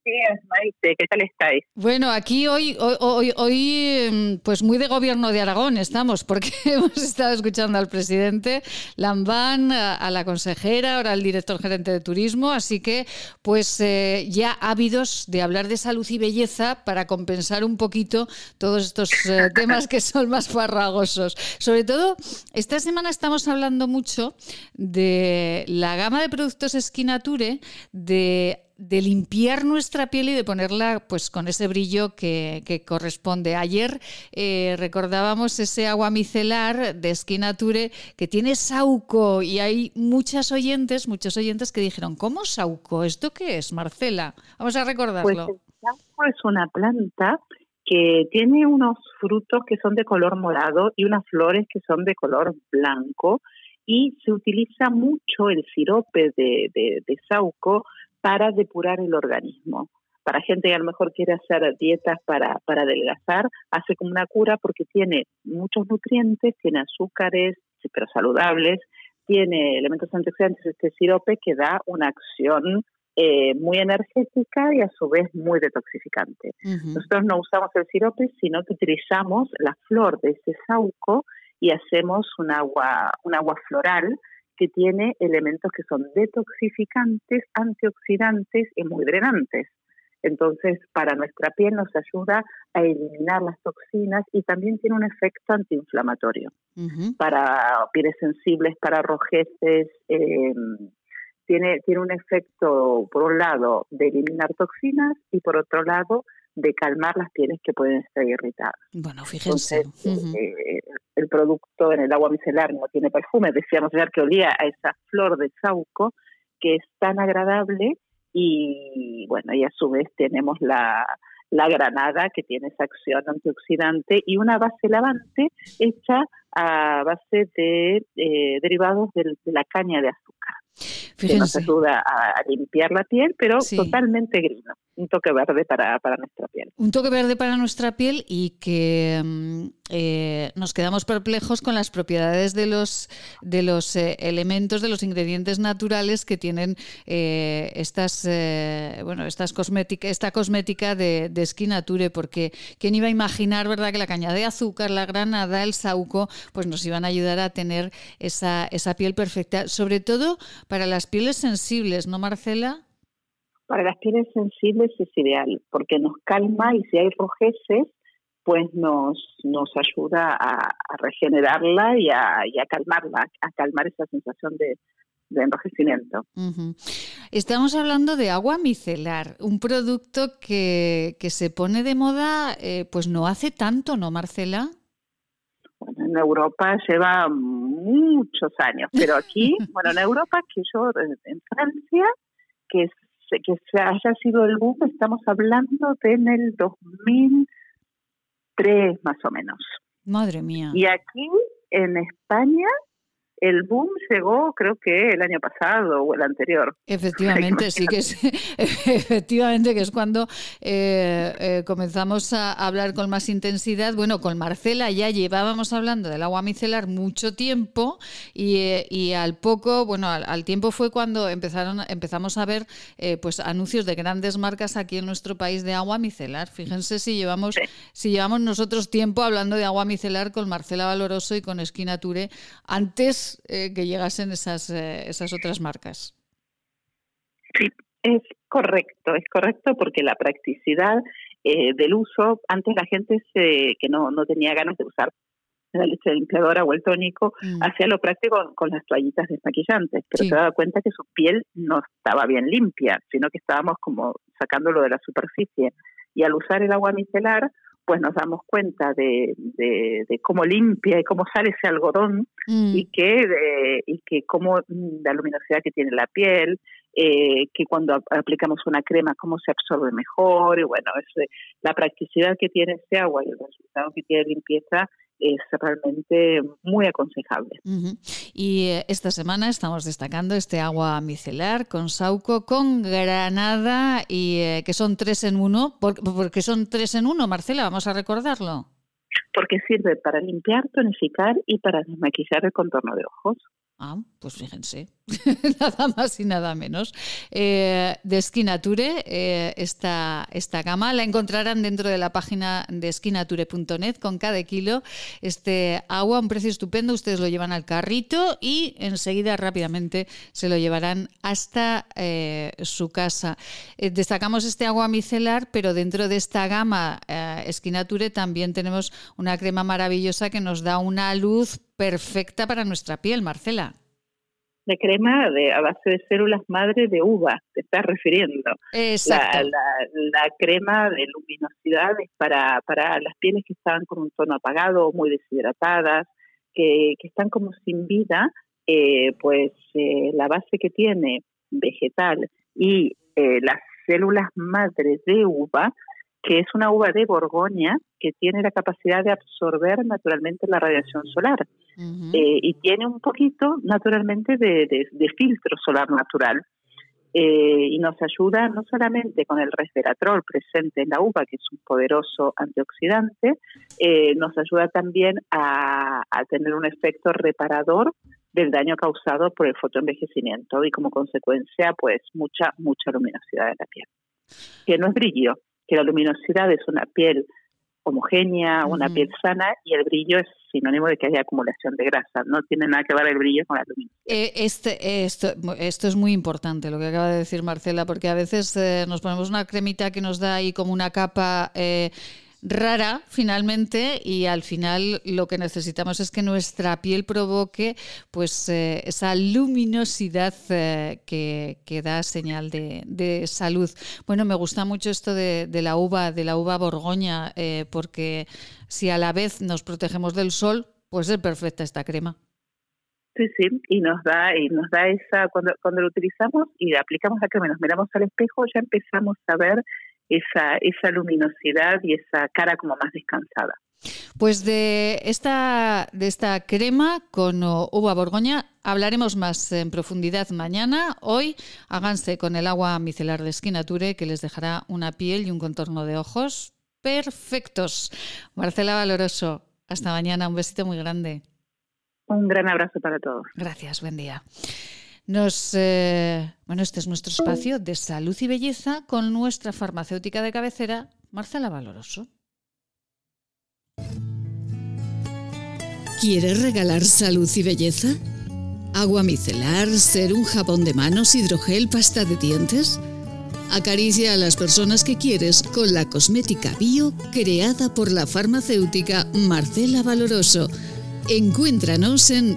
L: Días, Maite. ¿Qué tal estáis?
A: Bueno, aquí hoy, hoy, hoy, em, pues muy de gobierno de Aragón estamos, porque hemos estado escuchando al presidente Lambán, a, la consejera, ahora al director gerente de turismo, así que pues eh, ya ávidos de hablar de salud y belleza para compensar un poquito todos estos eh, temas que son más farragosos. Sobre todo, esta semana estamos hablando mucho de la gama de productos Esquinature, de de limpiar nuestra piel y de ponerla pues con ese brillo que, corresponde. Ayer eh, recordábamos ese agua micelar de Skinature que tiene sauco y hay muchas oyentes, muchos oyentes que dijeron, ¿cómo sauco? ¿Esto qué es, Marcela? Vamos a recordarlo.
L: Pues el sauco es una planta que tiene unos frutos que son de color morado y unas flores que son de color blanco y se utiliza mucho el sirope de, de, de sauco para depurar el organismo. Para gente que a lo mejor quiere hacer dietas para, para adelgazar, hace como una cura porque tiene muchos nutrientes, tiene azúcares, pero saludables, tiene elementos antioxidantes, este sirope que da una acción eh, muy energética y a su vez muy detoxificante. Nosotros no usamos el sirope, sino que utilizamos la flor de ese sauco y hacemos un agua, un agua floral que tiene elementos que son detoxificantes, antioxidantes y muy drenantes. Entonces, para nuestra piel nos ayuda a eliminar las toxinas y también tiene un efecto antiinflamatorio. Para pieles sensibles, para rojeces, em, tiene, tiene un efecto, por un lado, de eliminar toxinas y por otro lado, de calmar las pieles que pueden estar irritadas.
A: Bueno, fíjense.
L: Eh, el producto en el agua micelar no tiene perfume. Decíamos ya que olía a esa flor de sauco que es tan agradable y bueno, y a su vez tenemos la, la granada que tiene esa acción antioxidante y una base lavante hecha a base de eh, derivados de la caña de azúcar que nos ayuda a, limpiar la piel, pero totalmente gris, un toque verde para, nuestra piel.
A: Un toque verde para nuestra piel y que mm, eh, nos quedamos perplejos con las propiedades de los, de los eh, elementos, de los ingredientes naturales que tienen eh, estas, bueno, estas cosmética, esta cosmética de, de Skinature, porque quién iba a imaginar, ¿verdad?, que la caña de azúcar, la granada, el sauco, pues nos iban a ayudar a tener esa, esa piel perfecta, sobre todo para las pieles sensibles, ¿no, Marcela?
L: Para las pieles sensibles es ideal porque nos calma y si hay rojeces, pues nos, nos ayuda a, regenerarla y a, y a, calmarla, a calmar esa sensación de, enrojecimiento.
A: Estamos hablando de agua micelar, un producto que, que se pone de moda eh, pues no hace tanto, ¿no, Marcela?
L: Bueno, en Europa lleva muchos años, pero aquí, bueno, en Europa, que yo, en Francia, que, que se haya sido el boom, estamos hablando de en el 2003 más o menos.
A: Madre mía.
L: Y aquí, en España, el boom llegó creo que el año pasado o el anterior.
A: Efectivamente, sí que es, efectivamente que es cuando eh, eh, comenzamos a hablar con más intensidad. Bueno, con Marcela ya llevábamos hablando del agua micelar mucho tiempo y, eh, y al poco, bueno, al, tiempo fue cuando empezaron, empezamos a ver pues anuncios de grandes marcas aquí en nuestro país de agua micelar. Fíjense si llevamos, si llevamos nosotros tiempo hablando de agua micelar con Marcela Valoroso y con Esquina Ture antes eh, que llegasen esas, eh, esas otras marcas.
L: Sí, es correcto, es correcto porque la practicidad eh, del uso, antes la gente se, que no, no tenía ganas de usar la leche limpiadora o el tónico, mm. hacía lo práctico con las toallitas desmaquillantes, pero se daba cuenta que su piel no estaba bien limpia, sino que estábamos como sacándolo de la superficie. Y al usar el agua micelar, pues nos damos cuenta de, de, cómo limpia y cómo sale ese algodón mm. y que y que cómo mm, la luminosidad que tiene la piel eh, que cuando aplicamos una crema cómo se absorbe mejor y bueno es eh, la practicidad que tiene ese agua y el resultado que tiene limpieza es realmente muy aconsejable.
A: Y eh, esta semana estamos destacando este agua micelar con sauco, con granada y eh, que son tres en uno. porque son tres en uno, Marcela? Vamos a recordarlo.
L: Porque sirve para limpiar, tonificar y para desmaquillar el contorno de ojos.
A: Ah, pues fíjense, nada más y nada menos. Eh, de Skinature, eh, esta, esta gama la encontrarán dentro de la página de skinature.net con cada kilo. Este agua, un precio estupendo, ustedes lo llevan al carrito y enseguida rápidamente se lo llevarán hasta eh, su casa. destacamos este agua micelar, pero dentro de esta gama Skinature también tenemos una crema maravillosa que nos da una luz perfecta para nuestra piel, Marcela.
L: De crema de, a base de células madre de uva, te estás refiriendo.
A: Exacto.
L: La, crema de luminosidad es para, para las pieles que están con un tono apagado, muy deshidratadas, que, que están como sin vida, eh, pues eh, la base que tiene vegetal y eh, las células madre de uva que es una uva de Borgoña que tiene la capacidad de absorber naturalmente la radiación solar eh, y tiene un poquito naturalmente de, filtro solar natural. Eh, y nos ayuda no solamente con el resveratrol presente en la uva, que es un poderoso antioxidante, eh, nos ayuda también a, a, tener un efecto reparador del daño causado por el fotoenvejecimiento y como consecuencia pues mucha mucha luminosidad de la piel que no es brillo que la luminosidad es una piel homogénea, una piel sana y el brillo es sinónimo de que haya acumulación de grasa. No tiene nada que ver el brillo con la luminosidad.
A: Eh, este, esto, esto es muy importante lo que acaba de decir Marcela, porque a veces eh, nos ponemos una cremita que nos da ahí como una capa. Eh, rara finalmente y al final lo que necesitamos es que nuestra piel provoque pues eh, esa luminosidad eh, que, que, da señal de, salud. Bueno, me gusta mucho esto de, la uva, de la uva borgoña, eh, porque si a la vez nos protegemos del sol, pues es perfecta esta crema.
L: Sí, sí, y nos da, y nos da esa, cuando, cuando lo utilizamos y aplicamos la crema, nos miramos al espejo, ya empezamos a ver esa, esa luminosidad y esa cara como más descansada.
A: Pues de esta, de esta crema con uva borgoña hablaremos más en profundidad mañana. Hoy háganse con el agua micelar de Skinature que les dejará una piel y un contorno de ojos perfectos. Marcela Valoroso, hasta mañana. Un besito muy grande.
L: Un gran abrazo para todos.
A: Gracias, buen día. Nos, eh, bueno, este es nuestro espacio de salud y belleza con nuestra farmacéutica de cabecera, Marcela Valoroso.
K: ¿Quieres regalar salud y belleza? ¿Agua micelar, ser un jabón de manos, hidrogel, pasta de dientes? Acaricia a las personas que quieres con la cosmética bio creada por la farmacéutica Marcela Valoroso. Encuéntranos en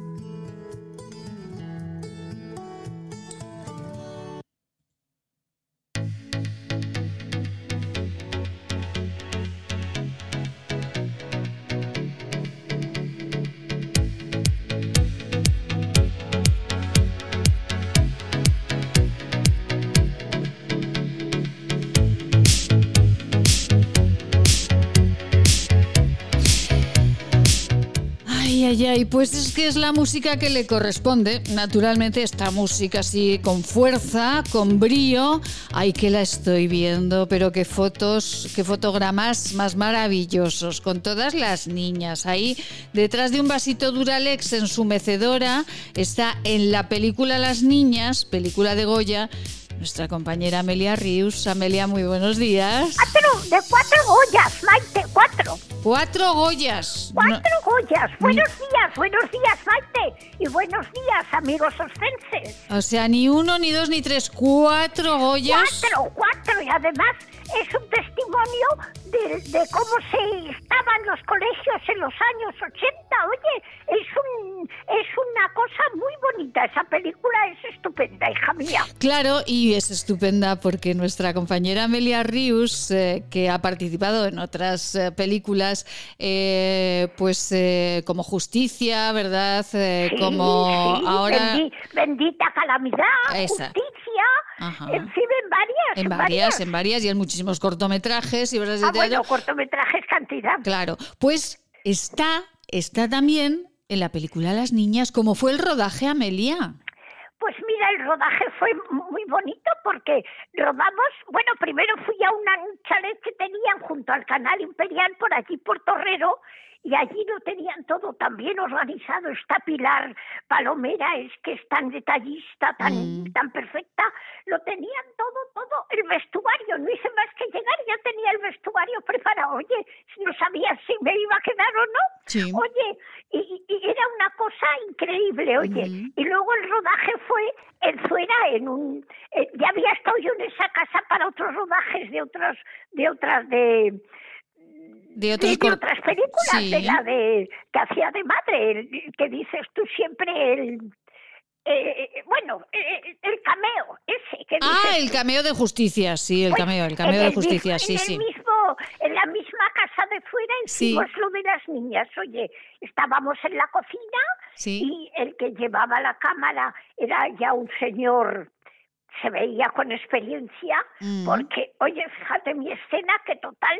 A: Y pues es que es la música que le corresponde. Naturalmente, esta música así con fuerza, con brío. Ay, que la estoy viendo, pero qué fotos, qué fotogramas más maravillosos, con todas las niñas. Ahí, detrás de un vasito Duralex en su mecedora, está en la película Las Niñas, película de Goya, nuestra compañera Amelia Rius. Amelia, muy buenos días.
M: Cuatro, de cuatro Goyas, Maite, cuatro.
A: Cuatro Goyas.
M: Cuatro Goyas. Buenos días, buenos días, Maite. Y buenos días, amigos oscenses.
A: O sea, ni uno, ni dos, ni tres, cuatro Goyas.
M: Cuatro, cuatro. Y además es un testimonio de, cómo se estaban los colegios en los años 80. Oye, es, un, es una cosa muy bonita. Esa película es estupenda, hija mía.
A: Claro, y es estupenda porque nuestra compañera Amelia Rius, eh, que ha participado en otras eh, películas, eh, pues como Justicia, ¿verdad? como ahora...
M: bendita calamidad, Justicia. En fin, en varias.
A: En, varias, en varias, y en muchísimos cortometrajes y
M: obras de ah, Bueno, cortometrajes cantidad.
A: Claro, pues está, está también en la película Las Niñas, como fue el rodaje Amelia.
M: Pues mira, el rodaje fue muy bonito porque rodamos, bueno, primero fui a una, un chalet que tenían junto al canal Imperial por aquí, por Torrero, y allí lo tenían todo tan bien organizado. Está Pilar Palomera, es que es tan detallista, tan, mm. tan perfecta. Lo tenían todo, todo. El vestuario, no hice más que llegar, ya tenía el vestuario preparado. Oye, no sabía si me iba a quedar o no. Oye, y, era una cosa increíble, oye. Y luego el rodaje fue en fuera, en un. ya había estado yo en esa casa para otros rodajes de otras, de otras, de
A: de,
M: otras películas, de la de que hacía de madre, que dices tú siempre el eh, bueno, eh, el cameo ese que
A: Ah, el cameo de justicia, sí, el pues, cameo, el cameo de justicia, sí,
M: sí. Mismo, en la misma casa de fuera hicimos lo de las niñas. Oye, estábamos en la cocina y el que llevaba la cámara era ya un señor se veía con experiencia, mm. porque, oye, fíjate mi escena, que total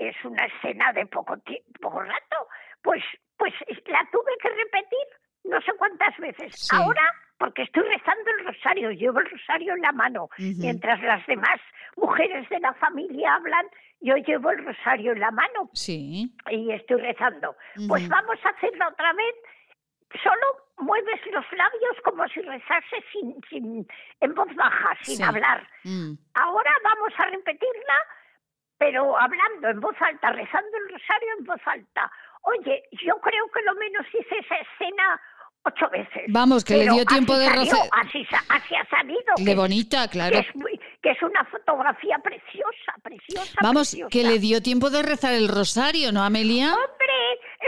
M: es una escena de poco, poco rato, pues, pues la tuve que repetir no sé cuántas veces. Ahora, porque estoy rezando el rosario, llevo el rosario en la mano, mientras las demás mujeres de la familia hablan, yo llevo el rosario en la mano.
A: Sí.
M: Y estoy rezando. Pues vamos a hacerlo otra vez. Solo mueves los labios como si rezase sin, sin, en voz baja, sin hablar. Mm. Ahora vamos a repetirla pero hablando en voz alta, rezando el rosario en voz alta. Oye, yo creo que lo menos hice esa escena ocho veces.
A: Vamos, que le dio tiempo de
M: rezar. Así, así, ha salido.
A: De bonita, claro.
M: Que es, que es, una fotografía preciosa, preciosa.
A: Vamos, que le dio tiempo de rezar el rosario, ¿no, Amelia?
M: Hombre,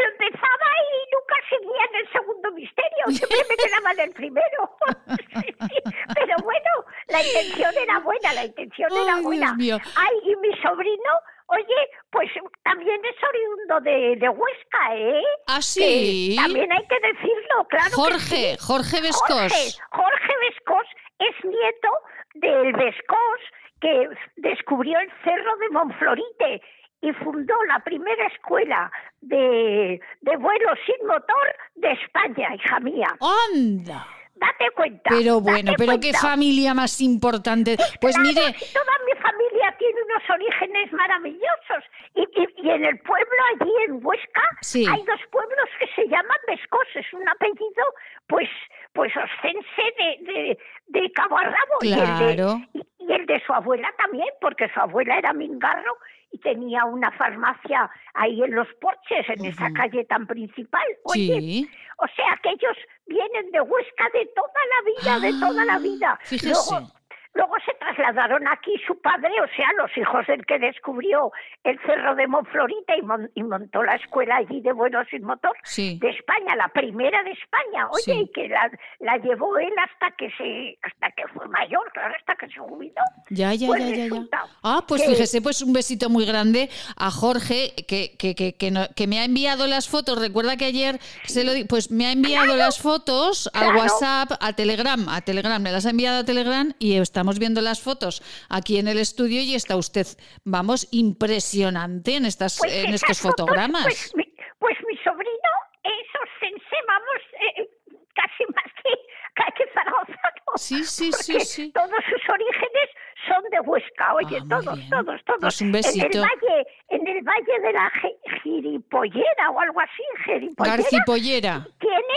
M: empezaba y nunca seguía en el segundo misterio, siempre me quedaba en el primero. Pero bueno, la intención era buena, la intención era buena. Ay, y mi sobrino, oye, pues también es oriundo de, de Huesca, ¿eh?
A: Ah, sí.
M: también hay que decirlo, claro.
A: Jorge, Jorge Vescos.
M: Jorge, Jorge Vescos es nieto del Vescos que descubrió el cerro de Monflorite y fundó la primera escuela de, de vuelo sin motor de España, hija mía.
A: ¡Anda!
M: Date cuenta.
A: Pero bueno, pero qué familia más importante. Pues mire.
M: Toda mi familia tiene unos orígenes maravillosos. Y, y, en el pueblo, allí en Huesca, hay dos pueblos que se llaman Vescos. Es un apellido, pues, pues oscense de, de, de Cabo Arrabo.
A: Claro.
M: Y, y el de su abuela también, porque su abuela era mingarro tenía una farmacia ahí en los porches, en esa calle tan principal. Oye,
A: Sí.
M: o sea que ellos vienen de Huesca de toda la vida, de toda la vida.
A: Ah, fíjese.
M: Luego, luego se trasladaron aquí su padre, o sea, los hijos del que descubrió el cerro de Monflorita y, mon- y montó la escuela allí de vuelo sin motor
A: Sí.
M: de España, la primera de España. Oye,
A: Sí.
M: y que la, la llevó él hasta que se hasta que fue mayor, claro, hasta que se jubiló.
A: Ya, ya,
M: Pues
A: ya, ya, Ah, pues
M: que-
A: fíjese, pues un besito muy grande a Jorge, que, que, que, que, no- que me ha enviado las fotos. Recuerda que ayer se lo di- pues me ha enviado las fotos al
M: claro.
A: WhatsApp, a Telegram, a Telegram, me las ha enviado a Telegram y estamos viendo las fotos aquí en el estudio y está usted, vamos, impresionante en estas,
M: Pues
A: en estos
M: fotos,
A: fotogramas.
M: Pues mi, pues mi sobrino, esos sensei, vamos, eh, casi más que, que- que Zaragoza, ¿no?
A: Sí, sí, sí, sí.
M: Todos sus orígenes son de Huesca, oye,
A: Ah,
M: todos, todos, todos.
A: Pues un
M: En
A: besito.
M: el valle, en el valle de la Gi- Giripollera o algo así, Giripollera.
A: Garcipollera.
M: Tiene,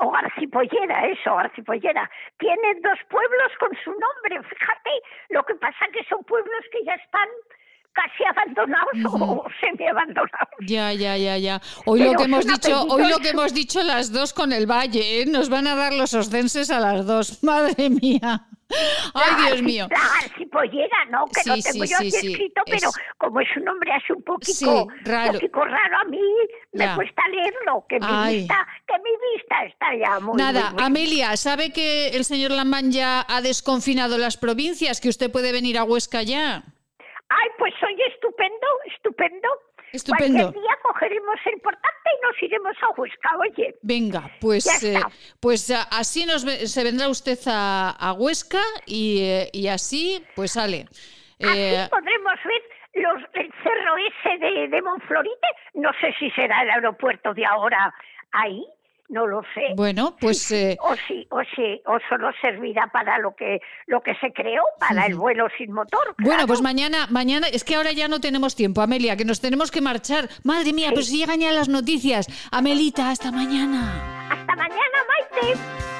M: o Arcipollera, eso, Arcipollera. Tiene dos pueblos con su nombre, fíjate. Lo que pasa que son pueblos que ya están casi abandonados o semi-abandonados.
A: Ya, ya, ya, ya. Hoy
M: Pero
A: lo que hemos dicho, hoy lo que hemos dicho las dos con el Valle, ¿eh? nos van a dar los oscenses a las dos. Madre mía. Ay, Dios mío.
M: La arcipollera, ¿no? Que
A: Sí,
M: lo
A: sí,
M: tengo yo aquí
A: sí,
M: escrito, pero
A: es-
M: como es un nombre así un poquito,
A: Sí, raro.
M: poquito raro a mí, me
A: Ya.
M: cuesta leerlo, que mi vista, que mi vista está ya muy
A: Nada,
M: muy, muy-
A: Amelia, ¿sabe que el señor Lambán ya ha desconfinado las provincias? Que usted puede venir a Huesca ya.
M: Ay, pues oye, estupendo, estupendo.
A: Estupendo.
M: Cualquier día cogeremos el portante y nos iremos a Huesca, oye.
A: Venga, pues, eh, pues a- así nos se vendrá usted a, a Huesca y, eh, y así, pues sale. Eh,
M: Así podremos ver los, el cerro ese de, de Monflorite. No sé si será el aeropuerto de ahora ahí, no lo sé.
A: Bueno, pues,
M: Sí,
A: eh,
M: o sí, o sí, o solo servirá para lo que lo que se creó, para el vuelo sin motor.
A: Bueno, pues mañana, mañana, es que ahora ya no tenemos tiempo, Amelia, que nos tenemos que marchar. Madre mía, pues llegan ya las noticias. Amelita, hasta mañana.
M: Hasta mañana, Maite.